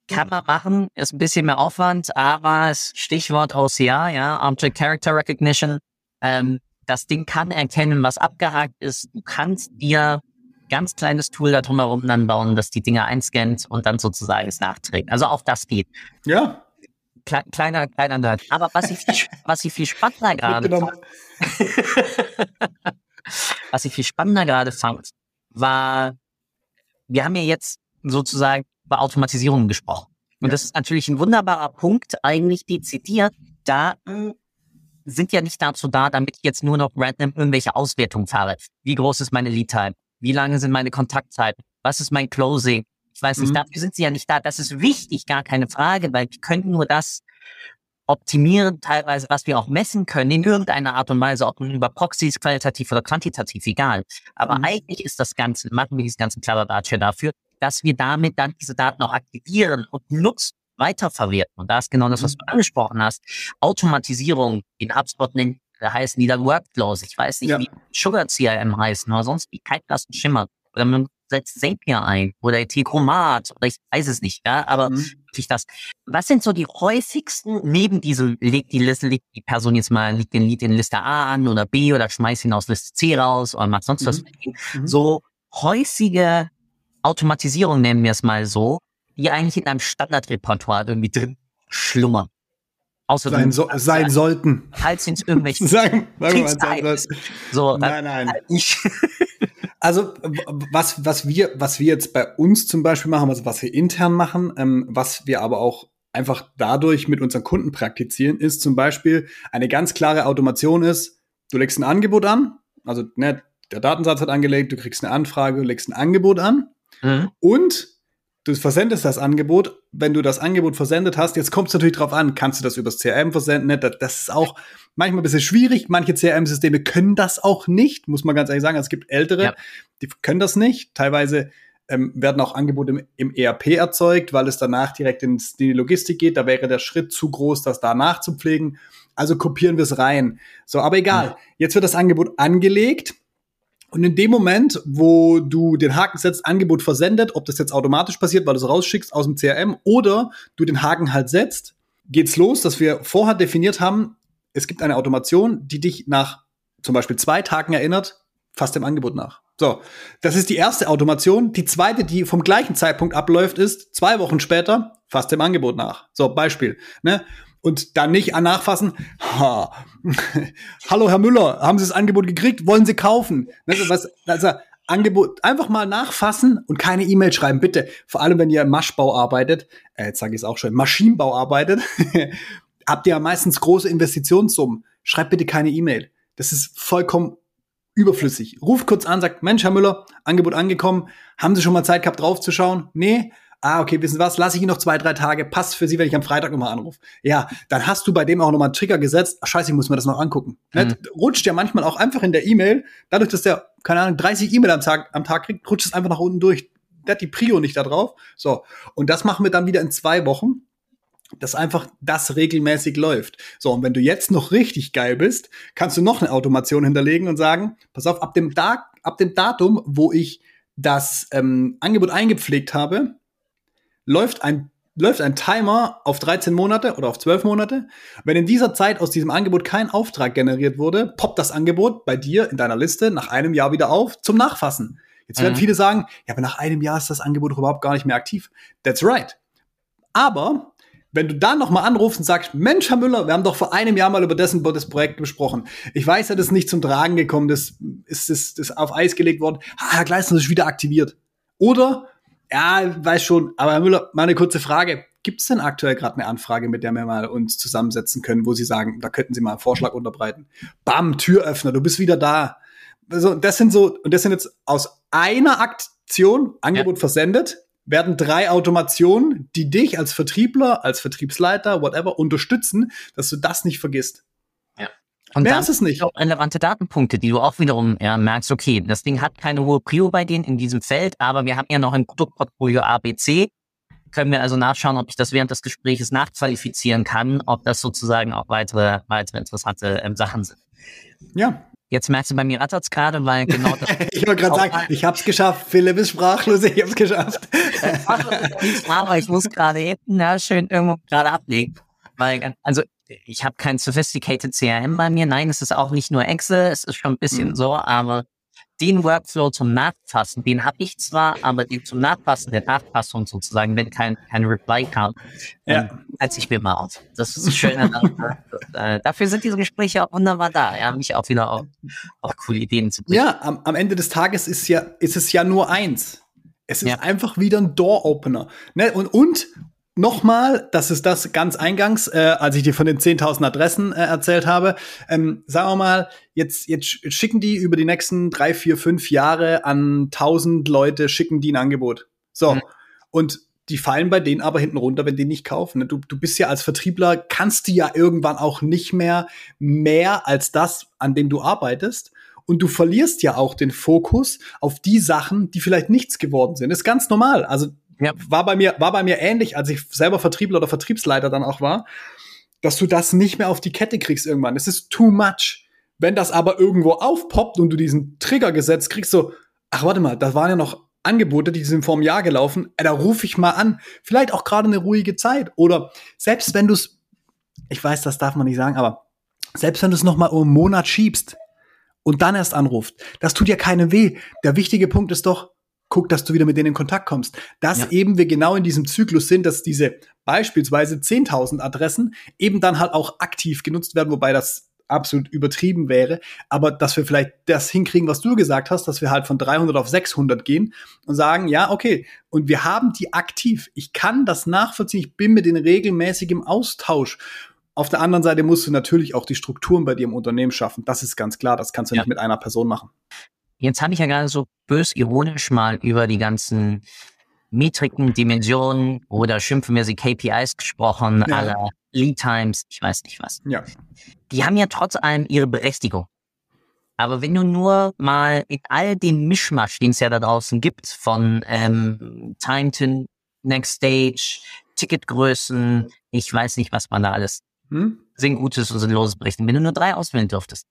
Kann man machen, ist ein bisschen mehr Aufwand, aber Stichwort OCR, ja, Object Character Recognition, ähm, das Ding kann erkennen, was abgehakt ist. Du kannst dir ganz kleines Tool da drumherum dann bauen, dass die Dinge einscannt und dann sozusagen es nachträgt. Also auch das geht. Ja. Kle kleiner, kleiner Nerd. Aber was ich viel, [LAUGHS] was ich viel spannender gerade [LAUGHS] was ich viel spannender gerade fand, war, wir haben ja jetzt sozusagen über Automatisierung gesprochen. Und ja. das ist natürlich ein wunderbarer Punkt, eigentlich dezidiert. Daten sind ja nicht dazu da, damit ich jetzt nur noch random irgendwelche Auswertungen fahre. Wie groß ist meine Lead-Time? Wie lange sind meine Kontaktzeiten? Was ist mein Closing? Ich weiß nicht, mhm. dafür sind sie ja nicht da. Das ist wichtig, gar keine Frage, weil wir können nur das optimieren, teilweise, was wir auch messen können, in irgendeiner Art und Weise, ob nun über Proxys, qualitativ oder quantitativ, egal. Aber mhm. eigentlich ist das Ganze, machen wir dieses ganze Kladderadatsch dafür, dass wir damit dann diese Daten auch aktivieren und nutzen, weiterverwerten. Und da ist genau das, was du mhm. angesprochen hast. Automatisierung in HubSpot nennt, da heißen die dann Workflows. Ich weiß nicht, ja. wie Sugar CRM heißen oder sonst wie, kein blassen Schimmer. Oder man setzt Zapier ein oder T-Chromat oder ich weiß es nicht, ja, aber mhm. wirklich das. Was sind so die häufigsten, neben diese, legt die Liste, legt die Person jetzt mal, legt den Lied in Liste A an oder B oder schmeißt ihn aus Liste C raus oder macht sonst mhm. was mit ihm. Mhm. So häufige Automatisierung, nennen wir es mal so, die eigentlich in einem Standardrepertoire irgendwie drin schlummern. Außer sein, so, [LAUGHS] sein sollten. Falls sind irgendwelche sagen mal, so, nein, nein. Ich. [LAUGHS] also was was wir was wir jetzt bei uns zum Beispiel machen, also was wir intern machen, ähm, was wir aber auch einfach dadurch mit unseren Kunden praktizieren, ist zum Beispiel eine ganz klare Automation ist, du legst ein Angebot an, also ne, der Datensatz hat angelegt, du kriegst eine Anfrage, du legst ein Angebot an Mhm. Und du versendest das Angebot. Wenn du das Angebot versendet hast, jetzt kommt es natürlich drauf an, kannst du das übers CRM versenden? Ne? Das ist auch manchmal ein bisschen schwierig. Manche CRM-Systeme können das auch nicht, muss man ganz ehrlich sagen. Also es gibt ältere, ja. die können das nicht. Teilweise ähm, werden auch Angebote im, im, ERP erzeugt, weil es danach direkt in die Logistik geht. Da wäre der Schritt zu groß, das da nachzupflegen. Also kopieren wir es rein. So, aber egal. Mhm. Jetzt wird das Angebot angelegt und in dem Moment, wo du den Haken setzt, Angebot versendet, ob das jetzt automatisch passiert, weil du es rausschickst aus dem CRM oder du den Haken halt setzt, geht's los, dass wir vorher definiert haben, es gibt eine Automation, die dich nach zum Beispiel zwei Tagen erinnert, fast dem Angebot nach. So, das ist die erste Automation. Die zweite, die vom gleichen Zeitpunkt abläuft, ist zwei Wochen später, fast dem Angebot nach. So, Beispiel. Ne? Und dann nicht an nachfassen, ha, [LAUGHS] hallo Herr Müller, haben Sie das Angebot gekriegt? Wollen Sie kaufen? Also, was, also Angebot einfach mal nachfassen und keine E-Mail schreiben, bitte. Vor allem, wenn ihr im Maschbau arbeitet, äh, jetzt sage ich es auch schon, Maschinenbau arbeitet, [LAUGHS] habt ihr ja meistens große Investitionssummen. Schreibt bitte keine E-Mail. Das ist vollkommen überflüssig. Ruft kurz an, sagt, Mensch, Herr Müller, Angebot angekommen. Haben Sie schon mal Zeit gehabt, draufzuschauen? Nee? Ah, okay, wissen Sie was? Lass ich Ihnen noch zwei, drei Tage. Passt für Sie, wenn ich am Freitag nochmal anrufe. Ja, dann hast du bei dem auch nochmal einen Trigger gesetzt. Ach, scheiße, ich muss mir das noch angucken. Ne? Mhm. Rutscht ja manchmal auch einfach in der E-Mail. Dadurch, dass der, keine Ahnung, 30 E-Mail am Tag, am Tag kriegt, rutscht es einfach nach unten durch. Der hat die Prio nicht da drauf. So. Und das machen wir dann wieder in zwei Wochen dass einfach das regelmäßig läuft. So, und wenn du jetzt noch richtig geil bist, kannst du noch eine Automation hinterlegen und sagen, pass auf, ab dem, da ab dem Datum, wo ich das ähm, Angebot eingepflegt habe, läuft ein, läuft ein Timer auf 13 Monate oder auf 12 Monate. Wenn in dieser Zeit aus diesem Angebot kein Auftrag generiert wurde, poppt das Angebot bei dir in deiner Liste nach einem Jahr wieder auf zum Nachfassen. Jetzt werden mhm. viele sagen, ja, aber nach einem Jahr ist das Angebot überhaupt gar nicht mehr aktiv. That's right. Aber wenn du dann nochmal anrufst und sagst, Mensch, Herr Müller, wir haben doch vor einem Jahr mal über dessen das Projekt besprochen. Ich weiß ja, das ist nicht zum Tragen gekommen, das ist, das, das auf Eis gelegt worden. Ah, Herr Gleisner ist wieder aktiviert. Oder, ja, weiß schon, aber Herr Müller, mal eine kurze Frage. Gibt es denn aktuell gerade eine Anfrage, mit der wir mal uns zusammensetzen können, wo Sie sagen, da könnten Sie mal einen Vorschlag unterbreiten? Bam, Türöffner, du bist wieder da. Also, das sind so, und das sind jetzt aus einer Aktion, Angebot ja. versendet, werden drei Automationen, die dich als Vertriebler, als Vertriebsleiter, whatever, unterstützen, dass du das nicht vergisst. Und Mehr ist es nicht. Auch relevante Datenpunkte, die du auch wiederum ja, merkst, okay, das Ding hat keine hohe Prio bei denen in diesem Feld, aber wir haben ja noch ein Produktportfolio ABC. Können wir also nachschauen, ob ich das während des Gesprächs nachqualifizieren kann, ob das sozusagen auch weitere, weitere interessante ähm, Sachen sind. Ja, Jetzt merkst du, bei mir rattert's gerade, weil genau [LAUGHS] das. ich wollte gerade sagen, ich hab's geschafft. Philipp ist sprachlos, ich hab's geschafft. aber ich muss gerade eben na, schön irgendwo gerade ablegen. Weil, also, ich habe kein sophisticated CRM bei mir. Nein, es ist auch nicht nur Excel, es ist schon ein bisschen mhm. so, aber den Workflow zum Nachfassen, den habe ich zwar, aber den zum Nachfassen der Nachfassung sozusagen, wenn kein, kein Reply kam, ja. ähm, als ich mir mal auf. Das ist schön. [LAUGHS] äh, dafür sind diese Gespräche auch wunderbar da, ja, mich auch wieder auf, auf coole Ideen zu bringen. Ja, am, am Ende des Tages ist ja, ist es ja nur eins. Es ist ja. einfach wieder ein Door-Opener. Ne? Und, und, Nochmal, das ist das ganz eingangs, äh, als ich dir von den 10.000 Adressen äh, erzählt habe. Ähm, sagen wir mal, jetzt, jetzt schicken die über die nächsten drei, vier, fünf Jahre an 1000 Leute, schicken die ein Angebot. So. Mhm. Und die fallen bei denen aber hinten runter, wenn die nicht kaufen. Ne? Du, du bist ja als Vertriebler, kannst du ja irgendwann auch nicht mehr mehr als das, an dem du arbeitest. Und du verlierst ja auch den Fokus auf die Sachen, die vielleicht nichts geworden sind. Das ist ganz normal. Also ja. War bei mir, war bei mir ähnlich, als ich selber Vertriebler oder Vertriebsleiter dann auch war, dass du das nicht mehr auf die Kette kriegst irgendwann. Es ist too much. Wenn das aber irgendwo aufpoppt und du diesen Trigger gesetzt kriegst, so, ach warte mal, da waren ja noch Angebote, die sind vor einem Jahr gelaufen, da rufe ich mal an. Vielleicht auch gerade eine ruhige Zeit. Oder selbst wenn du es, ich weiß, das darf man nicht sagen, aber selbst wenn du es noch mal um einen Monat schiebst und dann erst anrufst, das tut ja keinem weh. Der wichtige Punkt ist doch, guck, dass du wieder mit denen in Kontakt kommst. Dass ja. eben wir genau in diesem Zyklus sind, dass diese beispielsweise 10.000 Adressen eben dann halt auch aktiv genutzt werden, wobei das absolut übertrieben wäre, aber dass wir vielleicht das hinkriegen, was du gesagt hast, dass wir halt von 300 auf 600 gehen und sagen, ja, okay, und wir haben die aktiv. Ich kann das nachvollziehen, ich bin mit denen regelmäßig im Austausch. Auf der anderen Seite musst du natürlich auch die Strukturen bei dir im Unternehmen schaffen. Das ist ganz klar, das kannst du ja. nicht mit einer Person machen. Jetzt habe ich ja gerade so bös ironisch mal über die ganzen Metriken, Dimensionen oder schimpfen wir sie KPIs gesprochen, ja. aller Lead Times, ich weiß nicht was. Ja. Die haben ja trotz allem ihre Berechtigung. Aber wenn du nur mal in all dem Mischmasch, den es ja da draußen gibt, von ähm, Time to Next Stage, Ticketgrößen, ich weiß nicht, was man da alles hm? Gutes und Sinnloses berichten, wenn du nur drei auswählen dürftest.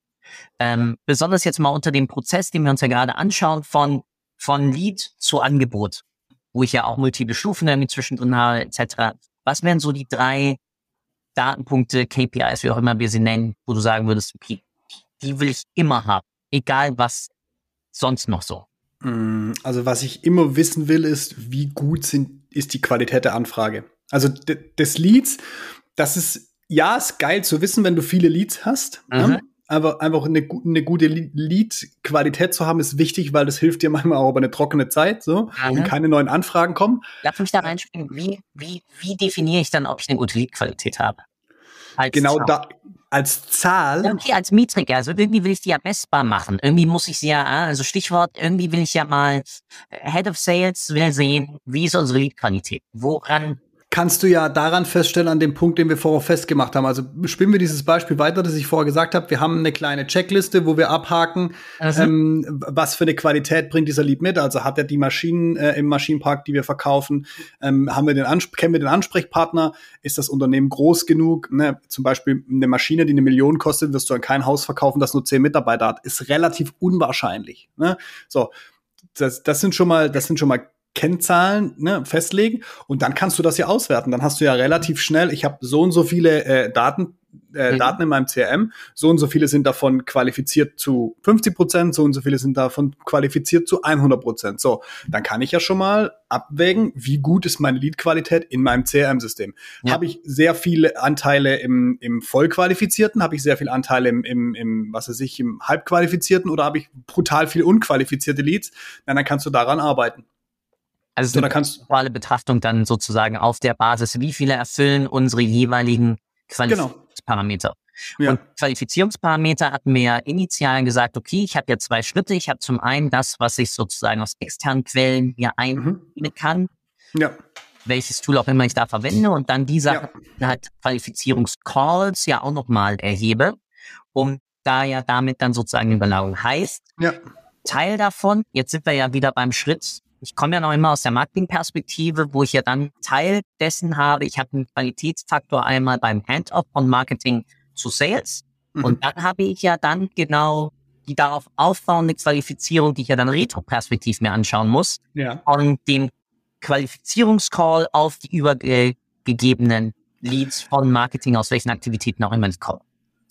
Ähm, besonders jetzt mal unter dem Prozess, den wir uns ja gerade anschauen, von, von Lead zu Angebot, wo ich ja auch multiple Stufen irgendwie zwischendrin habe, etc. Was wären so die drei Datenpunkte, KPIs, wie auch immer wir sie nennen, wo du sagen würdest, okay, die will ich immer haben, egal was sonst noch so? Mm, also was ich immer wissen will, ist, wie gut sind, ist die Qualität der Anfrage. Also des Leads, das ist, ja, ist geil zu wissen, wenn du viele Leads hast. Ne? Mhm. Einfach, einfach eine, eine gute Lead-Qualität zu haben, ist wichtig, weil das hilft dir manchmal auch über eine trockene Zeit, so, mhm. und keine neuen Anfragen kommen. Lass mich da reinspringen. Wie, wie, wie definiere ich dann, ob ich eine gute Lead-Qualität habe? Als genau Zahl. da, als Zahl. Okay, als Metriker. Also irgendwie will ich die ja messbar machen. Irgendwie muss ich sie ja, ah, also Stichwort, irgendwie will ich ja mal Head of Sales will sehen, wie ist unsere Lead-Qualität? Woran kannst du ja daran feststellen, an dem Punkt, den wir vorher festgemacht haben. Also spielen wir dieses Beispiel weiter, das ich vorher gesagt habe. Wir haben eine kleine Checkliste, wo wir abhaken, also. ähm, was für eine Qualität bringt dieser Lied mit. Also hat er die Maschinen äh, im Maschinenpark, die wir verkaufen, ähm, haben wir den kennen wir den Ansprechpartner, ist das Unternehmen groß genug? Ne? Zum Beispiel eine Maschine, die eine Million kostet, wirst du an kein Haus verkaufen, das nur zehn Mitarbeiter hat. Ist relativ unwahrscheinlich. Ne? So, das, das sind schon mal, das sind schon mal Kennzahlen ne, festlegen und dann kannst du das ja auswerten. Dann hast du ja relativ schnell, ich habe so und so viele äh, Daten, äh, mhm. Daten in meinem CRM, so und so viele sind davon qualifiziert zu 50 Prozent, so und so viele sind davon qualifiziert zu 100 Prozent. So, dann kann ich ja schon mal abwägen, wie gut ist meine Lead-Qualität in meinem CRM-System. Ja. Habe ich sehr viele Anteile im, im Vollqualifizierten, habe ich sehr viele Anteile im, im, im, was weiß ich, im Halbqualifizierten oder habe ich brutal viele unqualifizierte Leads? Na, dann kannst du daran arbeiten. Also so, da kannst du Betrachtung dann sozusagen auf der Basis, wie viele erfüllen unsere jeweiligen Qualifizierungsparameter. Genau. Ja. Und Qualifizierungsparameter hatten wir ja initial gesagt, okay, ich habe ja zwei Schritte. Ich habe zum einen das, was ich sozusagen aus externen Quellen mir einnehmen mhm. kann. Ja. Welches Tool auch immer ich da verwende und dann die Sache ja. halt Qualifizierungscalls ja auch nochmal erhebe, um da ja damit dann sozusagen Überlagerung heißt. Ja. Teil davon, jetzt sind wir ja wieder beim Schritt, ich komme ja noch immer aus der Marketingperspektive, wo ich ja dann Teil dessen habe. Ich habe einen Qualitätsfaktor einmal beim Handoff von Marketing zu Sales. Mhm. Und dann habe ich ja dann genau die darauf aufbauende Qualifizierung, die ich ja dann retroperspektiv mir anschauen muss. Ja. Und den Qualifizierungscall auf die übergegebenen Leads von Marketing, aus welchen Aktivitäten auch immer es kommt.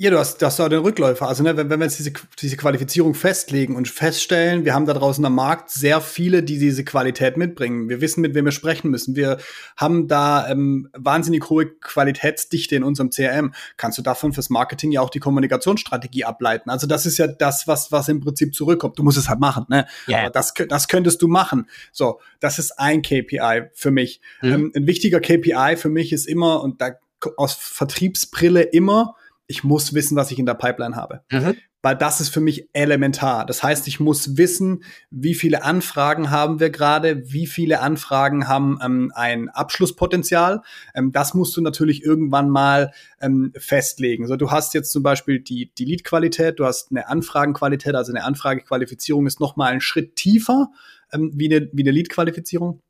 Ja, du hast, du hast auch den Rückläufer. Also, ne, wenn, wenn wir jetzt diese, diese Qualifizierung festlegen und feststellen, wir haben da draußen am Markt sehr viele, die diese Qualität mitbringen. Wir wissen, mit wem wir sprechen müssen. Wir haben da ähm, wahnsinnig hohe Qualitätsdichte in unserem CRM. Kannst du davon fürs Marketing ja auch die Kommunikationsstrategie ableiten. Also, das ist ja das, was, was im Prinzip zurückkommt. Du musst es halt machen, ne? Yeah. Aber das, das könntest du machen. So, das ist ein KPI für mich. Mhm. Ähm, ein wichtiger KPI für mich ist immer, und da aus Vertriebsbrille immer, ich muss wissen, was ich in der Pipeline habe. Mhm. Weil das ist für mich elementar. Das heißt, ich muss wissen, wie viele Anfragen haben wir gerade, wie viele Anfragen haben ähm, ein Abschlusspotenzial. Ähm, das musst du natürlich irgendwann mal ähm, festlegen. So, du hast jetzt zum Beispiel die, die Lead-Qualität, du hast eine Anfragenqualität, also eine Anfragequalifizierung ist noch mal einen Schritt tiefer ähm, wie eine, wie eine Lead-Qualifizierung.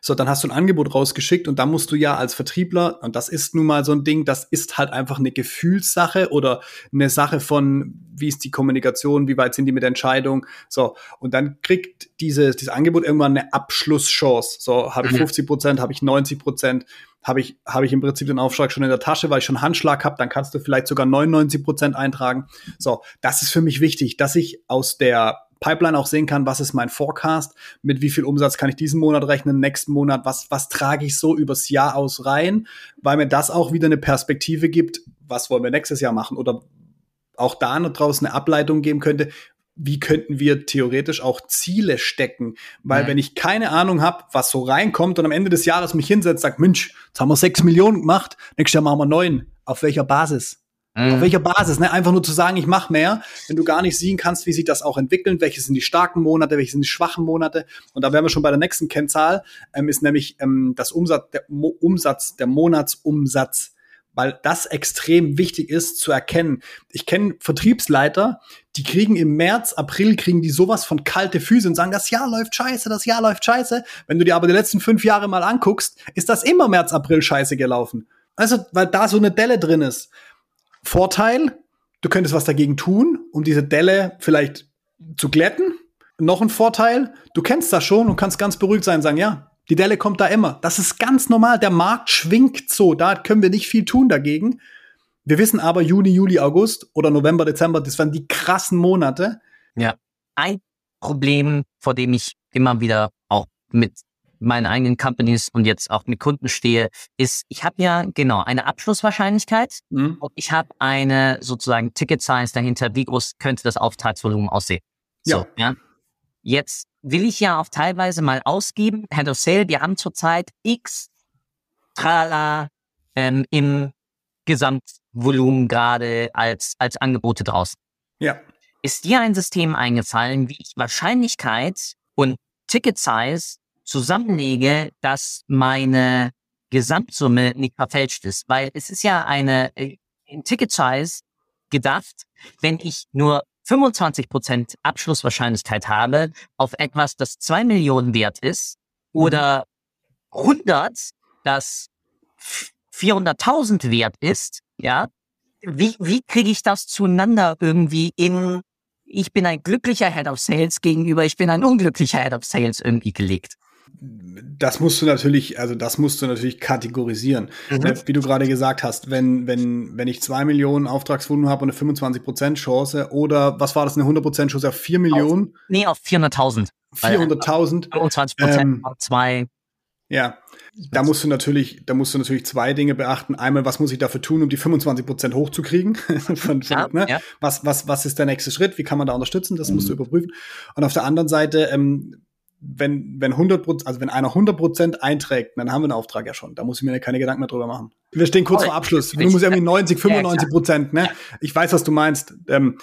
So, dann hast du ein Angebot rausgeschickt und da musst du ja als Vertriebler, und das ist nun mal so ein Ding, das ist halt einfach eine Gefühlssache oder eine Sache von, wie ist die Kommunikation, wie weit sind die mit Entscheidung. So, und dann kriegt diese, dieses Angebot irgendwann eine Abschlusschance. So, habe ich 50 mhm. Prozent, habe ich 90 Prozent, habe ich, habe ich im Prinzip den Aufschlag schon in der Tasche, weil ich schon Handschlag habe, dann kannst du vielleicht sogar 99 Prozent eintragen. So, das ist für mich wichtig, dass ich aus der Pipeline auch sehen kann, was ist mein Forecast, mit wie viel Umsatz kann ich diesen Monat rechnen, nächsten Monat, was, was trage ich so übers Jahr aus rein, weil mir das auch wieder eine Perspektive gibt, was wollen wir nächstes Jahr machen oder auch da noch draußen eine Ableitung geben könnte, wie könnten wir theoretisch auch Ziele stecken? Weil mhm. wenn ich keine Ahnung habe, was so reinkommt und am Ende des Jahres mich hinsetzt, sagt, Mensch, jetzt haben wir sechs Millionen gemacht, nächstes Jahr machen wir neun. Auf welcher Basis? Mhm. Auf welcher Basis? Ne? Einfach nur zu sagen, ich mache mehr, wenn du gar nicht sehen kannst, wie sich das auch entwickelt, welche sind die starken Monate, welche sind die schwachen Monate. Und da wären wir schon bei der nächsten Kennzahl, ähm, ist nämlich ähm, das Umsatz, der Mo Umsatz, der Monatsumsatz weil das extrem wichtig ist zu erkennen. Ich kenne Vertriebsleiter, die kriegen im März, April kriegen die sowas von kalte Füße und sagen, das Jahr läuft scheiße, das Jahr läuft scheiße. Wenn du dir aber die letzten fünf Jahre mal anguckst, ist das immer März, April scheiße gelaufen. Also, weil da so eine Delle drin ist. Vorteil, du könntest was dagegen tun, um diese Delle vielleicht zu glätten. Noch ein Vorteil, du kennst das schon und kannst ganz beruhigt sein und sagen, ja, die Delle kommt da immer. Das ist ganz normal. Der Markt schwingt so. Da können wir nicht viel tun dagegen. Wir wissen aber, Juni, Juli, August oder November, Dezember, das waren die krassen Monate. Ja. Ein Problem, vor dem ich immer wieder auch mit meinen eigenen Companies und jetzt auch mit Kunden stehe, ist, ich habe ja genau eine Abschlusswahrscheinlichkeit mhm. und ich habe eine sozusagen Ticket Size dahinter, wie groß könnte das Auftragsvolumen aussehen. So, ja. ja. Jetzt will ich ja auch teilweise mal ausgeben, Head of Sale, wir haben zurzeit X Trala ähm, im Gesamtvolumen gerade als, als Angebote draußen. Ja. Ist dir ein System eingefallen, wie ich Wahrscheinlichkeit und Ticket Size zusammenlege, dass meine Gesamtsumme nicht verfälscht ist? Weil es ist ja eine äh, in Ticket Size gedacht, wenn ich nur 25% Abschlusswahrscheinlichkeit habe auf etwas, das zwei Millionen wert ist mhm. oder 100, das 400.000 wert ist, ja, wie, wie kriege ich das zueinander irgendwie in, ich bin ein glücklicher Head of Sales gegenüber, ich bin ein unglücklicher Head of Sales irgendwie gelegt? Das musst du natürlich, also das musst du natürlich kategorisieren. Mhm. Äh, wie du gerade gesagt hast, wenn, wenn, wenn ich zwei Millionen Auftragsvolumen habe und eine 25% Chance oder was war das, eine 100% Chance auf vier Millionen? Auf, nee, auf 400.000. 400.000. 25 Prozent ähm, zwei. Ja, da musst du natürlich, da musst du natürlich zwei Dinge beachten. Einmal, was muss ich dafür tun, um die 25 Prozent hochzukriegen? [LAUGHS] von, von, ja, ne? ja. Was, was, was ist der nächste Schritt? Wie kann man da unterstützen? Das mhm. musst du mhm. überprüfen. Und auf der anderen Seite, ähm, wenn, wenn 100 Prozent, also wenn einer 100 Prozent einträgt, dann haben wir einen Auftrag ja schon. Da muss ich mir keine Gedanken mehr drüber machen. Wir stehen kurz oh, vor Abschluss. Du musst irgendwie 90, 95 Prozent, ne? Ich weiß, was du meinst. Ähm,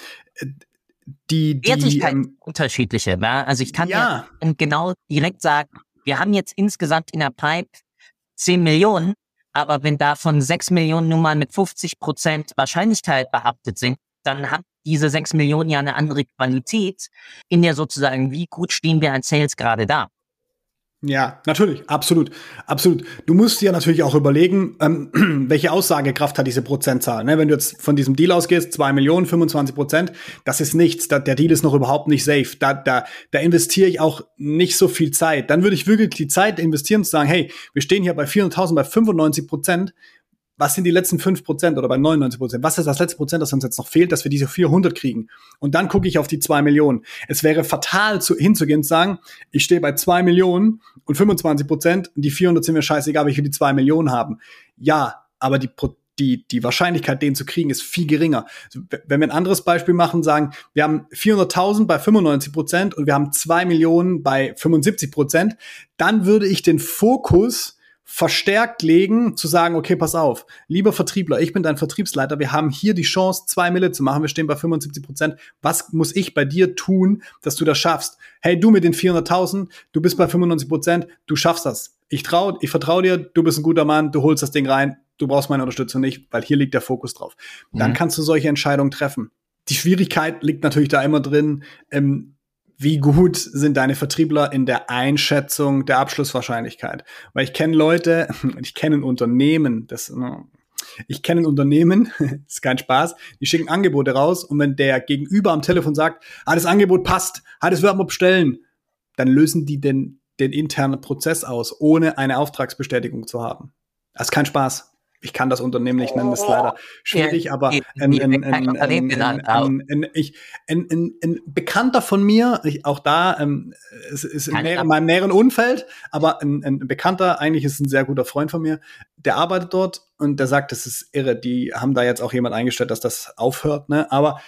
die, die Wertigkeit ähm, unterschiedliche. Ja? Also ich kann ja. ja genau direkt sagen, wir haben jetzt insgesamt in der Pipe 10 Millionen, aber wenn davon 6 Millionen nun mal mit 50 Prozent Wahrscheinlichkeit behaftet sind, dann hat diese 6 Millionen ja eine andere Qualität in der sozusagen, wie gut stehen wir als Sales gerade da. Ja, natürlich, absolut, absolut. Du musst dir natürlich auch überlegen, ähm, [CLEARS THROAT] welche Aussagekraft hat diese Prozentzahl. Ne? Wenn du jetzt von diesem Deal ausgehst, zwei Millionen, 25 Prozent, das ist nichts. Da, der Deal ist noch überhaupt nicht safe. Da, da, da investiere ich auch nicht so viel Zeit. Dann würde ich wirklich die Zeit investieren zu sagen, hey, wir stehen hier bei 400.000, bei 95 Prozent was sind die letzten fünf Prozent oder bei 99 Prozent? Was ist das letzte Prozent, das uns jetzt noch fehlt, dass wir diese 400 kriegen? Und dann gucke ich auf die zwei Millionen. Es wäre fatal zu, hinzugehen und sagen, ich stehe bei zwei Millionen und 25 Prozent und die 400 sind mir scheißegal, aber ich will die zwei Millionen haben. Ja, aber die, die, die Wahrscheinlichkeit, den zu kriegen, ist viel geringer. Also, wenn wir ein anderes Beispiel machen, sagen, wir haben 400.000 bei 95 Prozent und wir haben zwei Millionen bei 75 Prozent, dann würde ich den Fokus verstärkt legen, zu sagen, okay, pass auf, lieber Vertriebler, ich bin dein Vertriebsleiter, wir haben hier die Chance, zwei Mille zu machen, wir stehen bei 75 Prozent. Was muss ich bei dir tun, dass du das schaffst? Hey, du mit den 400.000, du bist bei 95 Prozent, du schaffst das. Ich trau, ich vertraue dir, du bist ein guter Mann, du holst das Ding rein, du brauchst meine Unterstützung nicht, weil hier liegt der Fokus drauf. Dann mhm. kannst du solche Entscheidungen treffen. Die Schwierigkeit liegt natürlich da immer drin, ähm, wie gut sind deine Vertriebler in der Einschätzung der Abschlusswahrscheinlichkeit? Weil ich kenne Leute, [LAUGHS] ich kenne ein Unternehmen, das ich kenne ein Unternehmen, [LAUGHS] ist kein Spaß, die schicken Angebote raus und wenn der Gegenüber am Telefon sagt, ah, das Angebot passt, ah, das werden wir bestellen, dann lösen die den, den internen Prozess aus, ohne eine Auftragsbestätigung zu haben. Das ist kein Spaß ich kann das Unternehmen nicht nennen, das ist leider schwierig, aber ein, Bekannter von mir, ich, auch da, ähm, es ist in, näher, in meinem näheren Umfeld, aber ein, ein Bekannter, eigentlich ist ein sehr guter Freund von mir, der arbeitet dort und der sagt, das ist irre, die haben da jetzt auch jemand eingestellt, dass das aufhört, ne? aber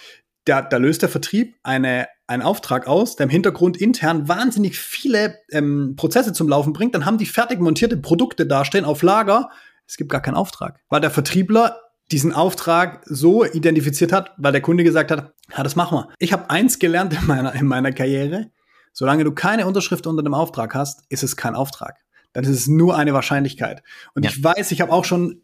da, da löst der Vertrieb eine, einen Auftrag aus, der im Hintergrund intern wahnsinnig viele ähm, Prozesse zum Laufen bringt, dann haben die fertig montierte Produkte dastehen auf Lager, es gibt gar keinen Auftrag. Weil der Vertriebler diesen Auftrag so identifiziert hat, weil der Kunde gesagt hat, ja, das machen wir. Ich habe eins gelernt in meiner, in meiner Karriere, solange du keine Unterschrift unter dem Auftrag hast, ist es kein Auftrag. Dann ist es nur eine Wahrscheinlichkeit. Und ja. ich weiß, ich habe auch schon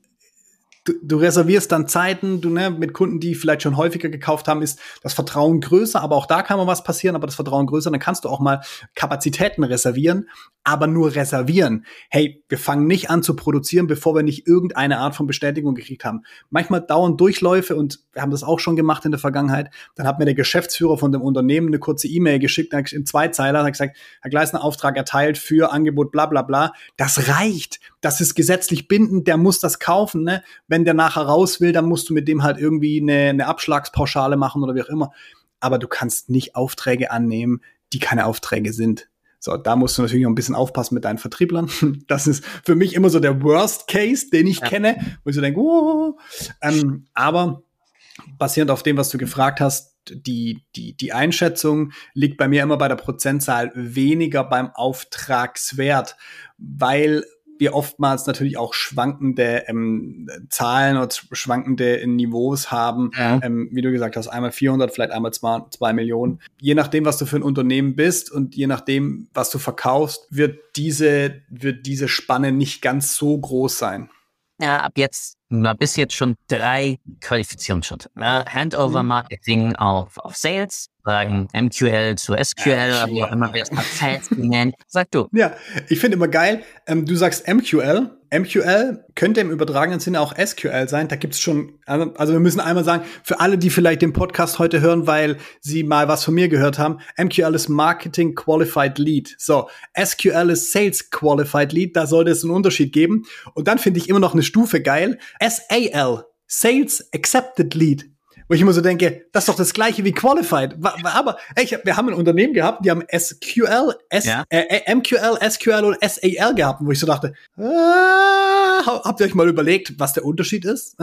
du, du reservierst dann Zeiten, du ne, mit Kunden, die vielleicht schon häufiger gekauft haben, ist das Vertrauen größer, aber auch da kann mal was passieren, aber das Vertrauen größer, dann kannst du auch mal Kapazitäten reservieren, aber nur reservieren. Hey, wir fangen nicht an zu produzieren, bevor wir nicht irgendeine Art von Bestätigung gekriegt haben. Manchmal dauern Durchläufe und wir haben das auch schon gemacht in der Vergangenheit. Dann hat mir der Geschäftsführer von dem Unternehmen eine kurze E-Mail geschickt, in zwei Zeilen, hat gesagt, Herr Gleisner, Auftrag erteilt für Angebot, bla bla bla. Das reicht. Das ist gesetzlich bindend, der muss das kaufen. Ne? Wenn der nachher raus will, dann musst du mit dem halt irgendwie eine, eine Abschlagspauschale machen oder wie auch immer. Aber du kannst nicht Aufträge annehmen, die keine Aufträge sind So, da musst du natürlich noch ein bisschen aufpassen mit deinen Vertrieblern. [LAUGHS] Das ist für mich immer so der Worst Case, den ich ja. kenne, wo ich so denke, oh. ähm, aber basierend auf dem, was du gefragt hast, die, die, die Einschätzung liegt bei mir immer bei der Prozentzahl weniger beim Auftragswert, weil wir oftmals natürlich auch schwankende ähm, Zahlen oder schwankende Niveaus haben. Ja. Ähm, wie du gesagt hast, einmal 400, vielleicht einmal 2, 2 Millionen. Je nachdem, was du für ein Unternehmen bist und je nachdem, was du verkaufst, wird diese, wird diese Spanne nicht ganz so groß sein. Ja, ab jetzt na, bis jetzt schon drei Qualifizierungsschritte. Ja, Handover mhm. Marketing auf, auf Sales, sagen MQL zu SQL, wie auch immer wir es Fans nennen. Sag du. Ja, ich finde immer geil, ähm, du sagst MQL. MQL könnte im übertragenen Sinne auch SQL sein. Da gibt's schon, also, also wir müssen einmal sagen, für alle, die vielleicht den Podcast heute hören, weil sie mal was von mir gehört haben, MQL ist Marketing Qualified Lead. So, SQL ist Sales Qualified Lead. Da sollte es einen Unterschied geben. Und dann finde ich immer noch eine Stufe geil. SAL, Sales Accepted Lead. Wo ich immer so denke, das ist doch das gleiche wie Qualified. Aber ey, wir haben ein Unternehmen gehabt, die haben SQL, S, ja. äh, äh MQL, SQL und SAL gehabt, wo ich so dachte, ah, habt ihr euch mal überlegt, was der Unterschied ist?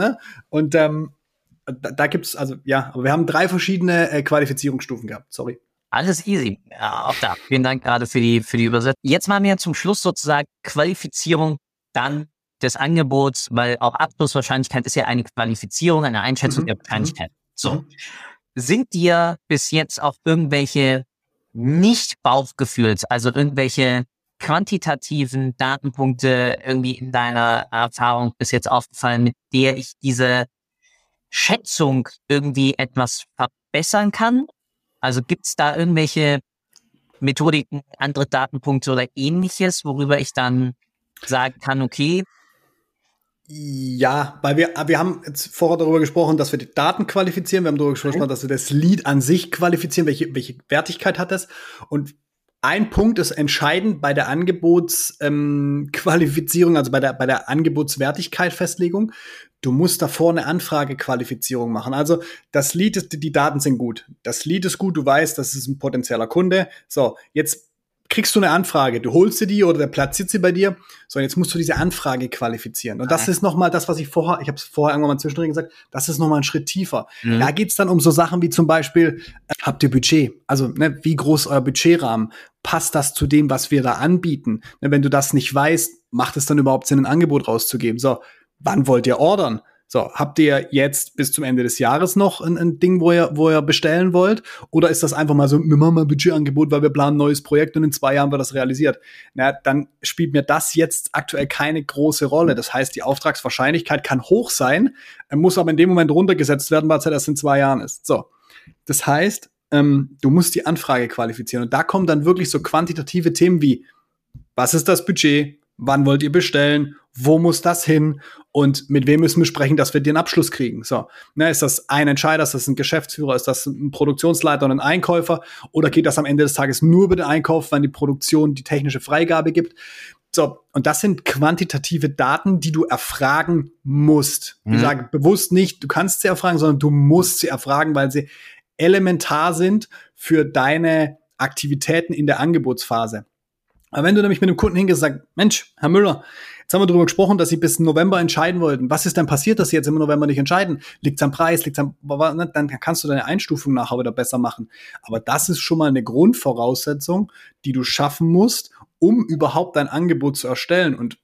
Und ähm, da, da gibt's also ja, aber wir haben drei verschiedene äh, Qualifizierungsstufen gehabt. Sorry. Alles easy. Ja, auch da. Vielen Dank gerade für die für die Übersetzung. Jetzt machen wir zum Schluss sozusagen Qualifizierung, dann des Angebots, weil auch Abschlusswahrscheinlichkeit ist ja eine Qualifizierung, eine Einschätzung mhm. der Wahrscheinlichkeit. So. Sind dir bis jetzt auch irgendwelche nicht Bauchgefühls, also irgendwelche quantitativen Datenpunkte irgendwie in deiner Erfahrung bis jetzt aufgefallen, mit der ich diese Schätzung irgendwie etwas verbessern kann? Also gibt's da irgendwelche Methodiken, andere Datenpunkte oder ähnliches, worüber ich dann sagen kann, okay, ja, weil wir, wir haben jetzt vorher darüber gesprochen, dass wir die Daten qualifizieren. Wir haben darüber gesprochen, mhm. dass wir das Lied an sich qualifizieren. Welche, welche Wertigkeit hat das? Und ein Punkt ist entscheidend bei der Angebotsqualifizierung, ähm, also bei der, bei der Angebotswertigkeit Festlegung. Du musst davor eine Anfragequalifizierung machen. Also das Lied ist, die Daten sind gut. Das Lied ist gut, du weißt, das ist ein potenzieller Kunde. So, jetzt kriegst du eine Anfrage, du holst dir die oder der platziert sie bei dir. So, jetzt musst du diese Anfrage qualifizieren. Und das ah. ist nochmal das, was ich vorher, ich habe es vorher irgendwann mal zwischendrin gesagt, das ist nochmal ein Schritt tiefer. Mhm. Da geht's dann um so Sachen wie zum Beispiel, äh, habt ihr Budget? Also, ne, wie groß euer Budgetrahmen? Passt das zu dem, was wir da anbieten? Ne, wenn du das nicht weißt, macht es dann überhaupt Sinn, ein Angebot rauszugeben? So, wann wollt ihr ordern? So, habt ihr jetzt bis zum Ende des Jahres noch ein, ein Ding, wo ihr, wo ihr bestellen wollt? Oder ist das einfach mal so, wir machen mal ein Budgetangebot, weil wir planen ein neues Projekt und in zwei Jahren wird das realisiert? Na, dann spielt mir das jetzt aktuell keine große Rolle. Das heißt, die Auftragswahrscheinlichkeit kann hoch sein, muss aber in dem Moment runtergesetzt werden, weil es halt erst in zwei Jahren ist. So. Das heißt, ähm, du musst die Anfrage qualifizieren. Und da kommen dann wirklich so quantitative Themen wie, was ist das Budget? Wann wollt ihr bestellen? Wo muss das hin? Und mit wem müssen wir sprechen, dass wir den Abschluss kriegen? So, ne, ist das ein Entscheider, ist das ein Geschäftsführer, ist das ein Produktionsleiter und ein Einkäufer? Oder geht das am Ende des Tages nur über den Einkauf, wenn die Produktion die technische Freigabe gibt? So, und das sind quantitative Daten, die du erfragen musst. Mhm. Ich sage bewusst nicht, du kannst sie erfragen, sondern du musst sie erfragen, weil sie elementar sind für deine Aktivitäten in der Angebotsphase. Aber wenn du nämlich mit einem Kunden hingehst und sagst, Mensch, Herr Müller, jetzt haben wir darüber gesprochen, dass Sie bis November entscheiden wollten. Was ist denn passiert, dass Sie jetzt im November nicht entscheiden? Liegt es am Preis? Liegt am, ne, dann kannst du deine Einstufung nachher wieder besser machen. Aber das ist schon mal eine Grundvoraussetzung, die du schaffen musst, um überhaupt dein Angebot zu erstellen. Und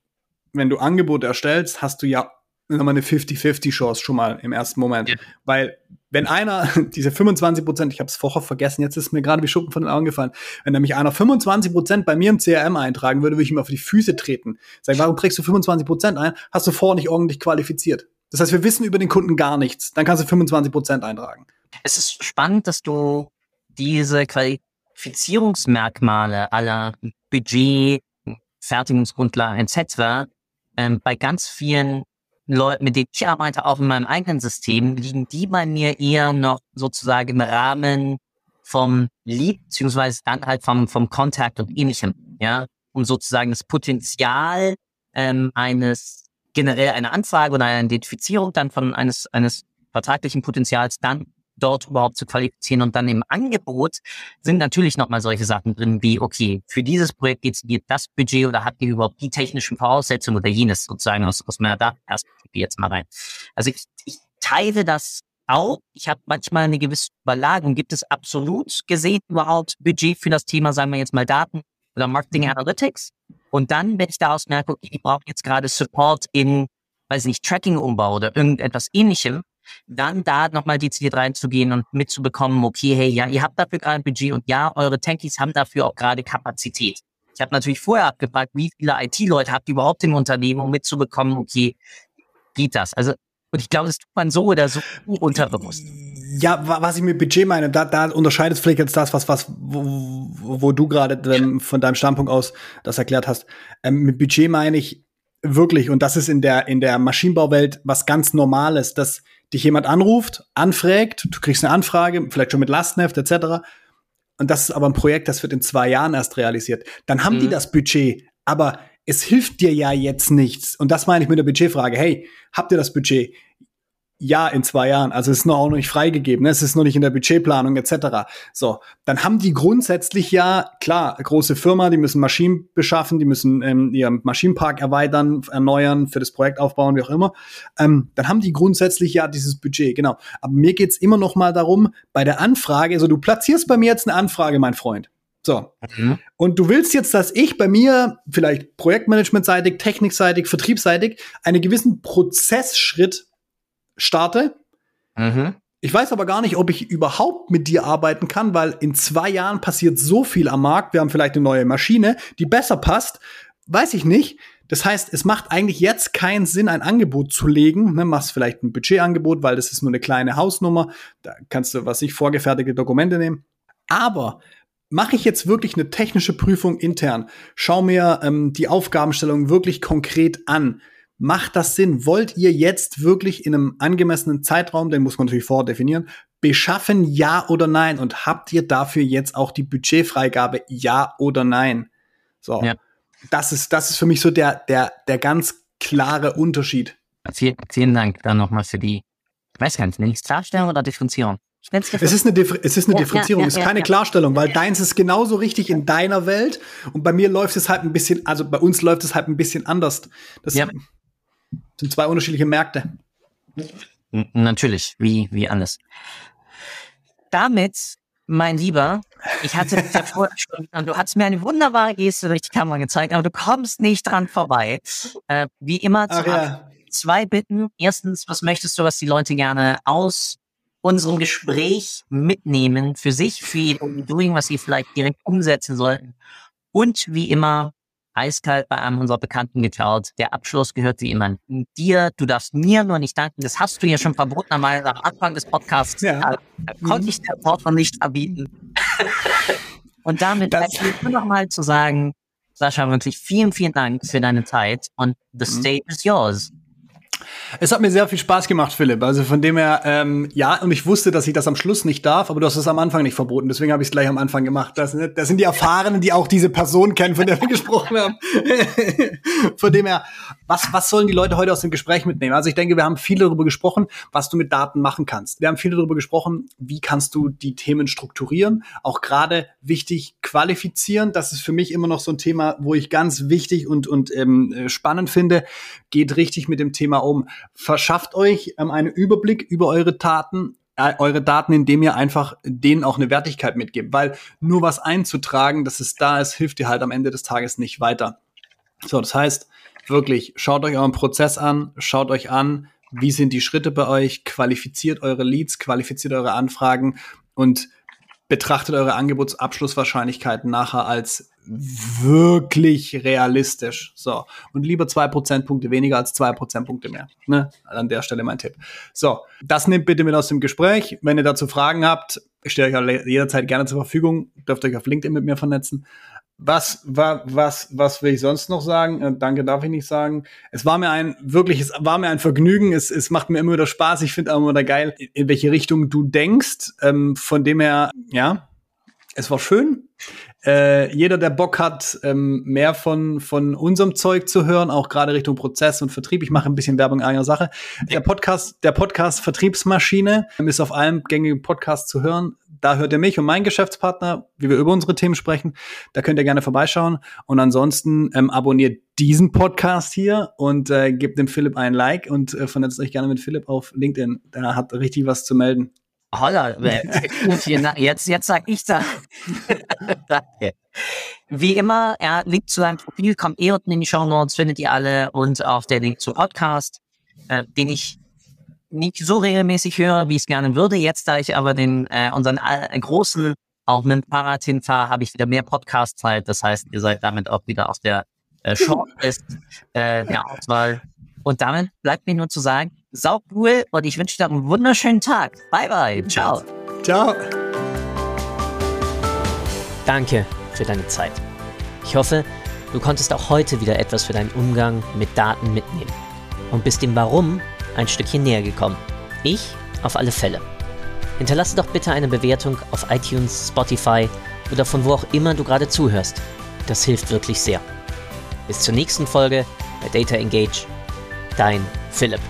wenn du Angebote erstellst, hast du ja nochmal eine 50-50 Chance schon mal im ersten Moment. Ja. Weil wenn einer [LAUGHS] diese 25 Prozent, ich habe es vorher vergessen, jetzt ist mir gerade wie Schuppen von den Augen gefallen, wenn nämlich einer 25 Prozent bei mir im CRM eintragen würde, würde ich ihm auf die Füße treten. Sag, warum trägst du 25 Prozent ein? Hast du vorher nicht ordentlich qualifiziert. Das heißt, wir wissen über den Kunden gar nichts. Dann kannst du 25 Prozent eintragen. Es ist spannend, dass du diese Qualifizierungsmerkmale aller Budget, Fertigungsgrundlagen etc. Ähm, bei ganz vielen Leute, mit denen ich arbeite, auch in meinem eigenen System, liegen die bei mir eher noch sozusagen im Rahmen vom Lead, beziehungsweise dann halt vom, vom Kontakt und ähnlichem, ja, um sozusagen das Potenzial ähm, eines generell einer Anfrage oder einer Identifizierung dann von eines, eines vertraglichen Potenzials dann dort überhaupt zu qualifizieren. Und dann im Angebot sind natürlich nochmal solche Sachen drin wie, okay, für dieses Projekt geht es dir das Budget oder habt ihr überhaupt die technischen Voraussetzungen oder jenes sozusagen aus, aus meiner Datenperspektive jetzt mal rein. Also ich, ich teile das auch. Ich habe manchmal eine gewisse Überlagung. Gibt es absolut gesehen überhaupt Budget für das Thema, sagen wir jetzt mal Daten oder Marketing mhm. Analytics? Und dann, wenn ich daraus merke, okay, die brauchen jetzt gerade Support in, weiß nicht, Tracking-Umbau oder irgendetwas ähnlichem, dann da nochmal dezidiert reinzugehen und mitzubekommen, okay, hey, ja, ihr habt dafür gerade ein Budget und ja, eure Tankies haben dafür auch gerade Kapazität. Ich habe natürlich vorher abgefragt, wie viele IT-Leute habt ihr überhaupt im Unternehmen, um mitzubekommen, okay, geht das? Also, und ich glaube, das tut man so oder so unterbewusst. Ja, was ich mit Budget meine, da, da unterscheidet vielleicht jetzt das, was, was, wo, wo du gerade ähm, von deinem Standpunkt aus das erklärt hast. Ähm, mit Budget meine ich wirklich, und das ist in der, in der Maschinenbauwelt was ganz Normales, dass dich jemand anruft, anfragt, du kriegst eine Anfrage, vielleicht schon mit Lastenheft etc. Und das ist aber ein Projekt, das wird in zwei Jahren erst realisiert. Dann haben mhm. die das Budget, aber es hilft dir ja jetzt nichts. Und das meine ich mit der Budgetfrage. Hey, habt ihr das Budget? Ja, in zwei Jahren. Also es ist noch auch noch nicht freigegeben. Ne? Es ist noch nicht in der Budgetplanung etc. So, dann haben die grundsätzlich ja klar große Firma, die müssen Maschinen beschaffen, die müssen ähm, ihren Maschinenpark erweitern, erneuern, für das Projekt aufbauen, wie auch immer. Ähm, dann haben die grundsätzlich ja dieses Budget. Genau. Aber mir geht's immer noch mal darum, bei der Anfrage, also du platzierst bei mir jetzt eine Anfrage, mein Freund. So. Mhm. Und du willst jetzt, dass ich bei mir vielleicht projektmanagementseitig, technikseitig, vertriebsseitig einen gewissen Prozessschritt starte. Mhm. Ich weiß aber gar nicht, ob ich überhaupt mit dir arbeiten kann, weil in zwei Jahren passiert so viel am Markt. Wir haben vielleicht eine neue Maschine, die besser passt. Weiß ich nicht. Das heißt, es macht eigentlich jetzt keinen Sinn, ein Angebot zu legen. Ne, machst vielleicht ein Budgetangebot, weil das ist nur eine kleine Hausnummer. Da kannst du, was ich, vorgefertigte Dokumente nehmen. Aber mache ich jetzt wirklich eine technische Prüfung intern? Schau mir ähm, die Aufgabenstellung wirklich konkret an Macht das Sinn? Wollt ihr jetzt wirklich in einem angemessenen Zeitraum, den muss man natürlich vordefinieren, beschaffen, ja oder nein? Und habt ihr dafür jetzt auch die Budgetfreigabe, ja oder nein? So. Ja. Das ist, das ist für mich so der, der, der ganz klare Unterschied. Vielen, vielen Dank dann nochmal für die, ich weiß gar nicht, nenne ich es Klarstellung oder Differenzierung? Es ist eine, Differ es ist eine ja, Differenzierung, ja, ja, es ist keine Klarstellung, weil deins ist genauso richtig in deiner Welt und bei mir läuft es halt ein bisschen, also bei uns läuft es halt ein bisschen anders. Das, ja sind zwei unterschiedliche Märkte. Natürlich, wie, wie alles. Damit, mein Lieber, ich hatte ja [LAUGHS] vorher schon, du hast mir eine wunderbare Geste durch die Kamera gezeigt, aber du kommst nicht dran vorbei. Äh, wie immer zu ja. zwei Bitten. Erstens, was möchtest du, was die Leute gerne aus unserem Gespräch mitnehmen für sich, für ihr Doing, was sie vielleicht direkt umsetzen sollten? Und wie immer, eiskalt bei einem unserer Bekannten geklaut. Der Abschluss gehört wie immer dir. Du darfst mir nur nicht danken. Das hast du ja schon verbotenerweise am Anfang des Podcasts. Ja. Da konnte ich der Wort nicht erbieten. [LAUGHS] und damit nur noch mal zu sagen, Sascha, wirklich vielen, vielen Dank für deine Zeit und the mhm. stage is yours. Es hat mir sehr viel Spaß gemacht, Philipp. Also von dem her, ähm, ja, und ich wusste, dass ich das am Schluss nicht darf, aber du hast es am Anfang nicht verboten. Deswegen habe ich es gleich am Anfang gemacht. Das, das sind die Erfahrenen, die auch diese Person kennen, von der wir [LAUGHS] gesprochen haben. [LAUGHS] von dem her, was, was sollen die Leute heute aus dem Gespräch mitnehmen? Also ich denke, wir haben viel darüber gesprochen, was du mit Daten machen kannst. Wir haben viel darüber gesprochen, wie kannst du die Themen strukturieren. Auch gerade wichtig qualifizieren. Das ist für mich immer noch so ein Thema, wo ich ganz wichtig und, und ähm, spannend finde. Geht richtig mit dem Thema um. Verschafft euch ähm, einen Überblick über eure Daten, äh, eure Daten, indem ihr einfach denen auch eine Wertigkeit mitgebt. Weil nur was einzutragen, dass es da ist, hilft dir halt am Ende des Tages nicht weiter. So, das heißt, wirklich, schaut euch euren Prozess an, schaut euch an, wie sind die Schritte bei euch, qualifiziert eure Leads, qualifiziert eure Anfragen und betrachtet eure Angebotsabschlusswahrscheinlichkeiten nachher als wirklich realistisch. So. Und lieber zwei Prozentpunkte weniger als zwei Prozentpunkte mehr. Ne? An der Stelle mein Tipp. So. Das nehmt bitte mit aus dem Gespräch. Wenn ihr dazu Fragen habt, stehe ich euch jederzeit gerne zur Verfügung. Dürft euch auf LinkedIn mit mir vernetzen. Was, was, was, was will ich sonst noch sagen? Äh, danke darf ich nicht sagen. Es war mir ein, wirklich, es war mir ein Vergnügen. Es, es macht mir immer wieder Spaß. Ich finde immer wieder geil, in welche Richtung du denkst. Ähm, von dem her, ja, es war schön. Äh, jeder, der Bock hat, ähm, mehr von, von unserem Zeug zu hören, auch gerade Richtung Prozess und Vertrieb. Ich mache ein bisschen Werbung in eigener Sache. Der Podcast, der Podcast Vertriebsmaschine ist auf allen gängigen Podcasts zu hören. Da hört ihr mich und meinen Geschäftspartner, wie wir über unsere Themen sprechen. Da könnt ihr gerne vorbeischauen. Und ansonsten ähm, abonniert diesen Podcast hier und äh, gebt dem Philipp ein Like und äh, vernetzt euch gerne mit Philipp auf LinkedIn. Der hat richtig was zu melden. Holla, [LAUGHS] jetzt, jetzt sag ich da. [LAUGHS] Danke. Wie immer, ja, Link zu seinem Profil kommt eh unten in die Show Notes, findet ihr alle und auch der Link zum Podcast, äh, den ich nicht so regelmäßig höre, wie ich es gerne würde. Jetzt, da ich aber den äh, unseren äh, großen auch mit dem Fahrrad hinfahre, habe ich wieder mehr Podcast-Zeit. Das heißt, ihr seid damit auch wieder auf der äh, [LAUGHS] Shortlist äh, der Auswahl. Und damit bleibt mir nur zu sagen, sau cool und ich wünsche dir einen wunderschönen Tag. Bye bye. Ciao. Ciao. Danke für deine Zeit. Ich hoffe, du konntest auch heute wieder etwas für deinen Umgang mit Daten mitnehmen und bist dem Warum ein Stückchen näher gekommen. Ich auf alle Fälle. Hinterlasse doch bitte eine Bewertung auf iTunes, Spotify oder von wo auch immer du gerade zuhörst. Das hilft wirklich sehr. Bis zur nächsten Folge bei Data Engage. Dein Philipp.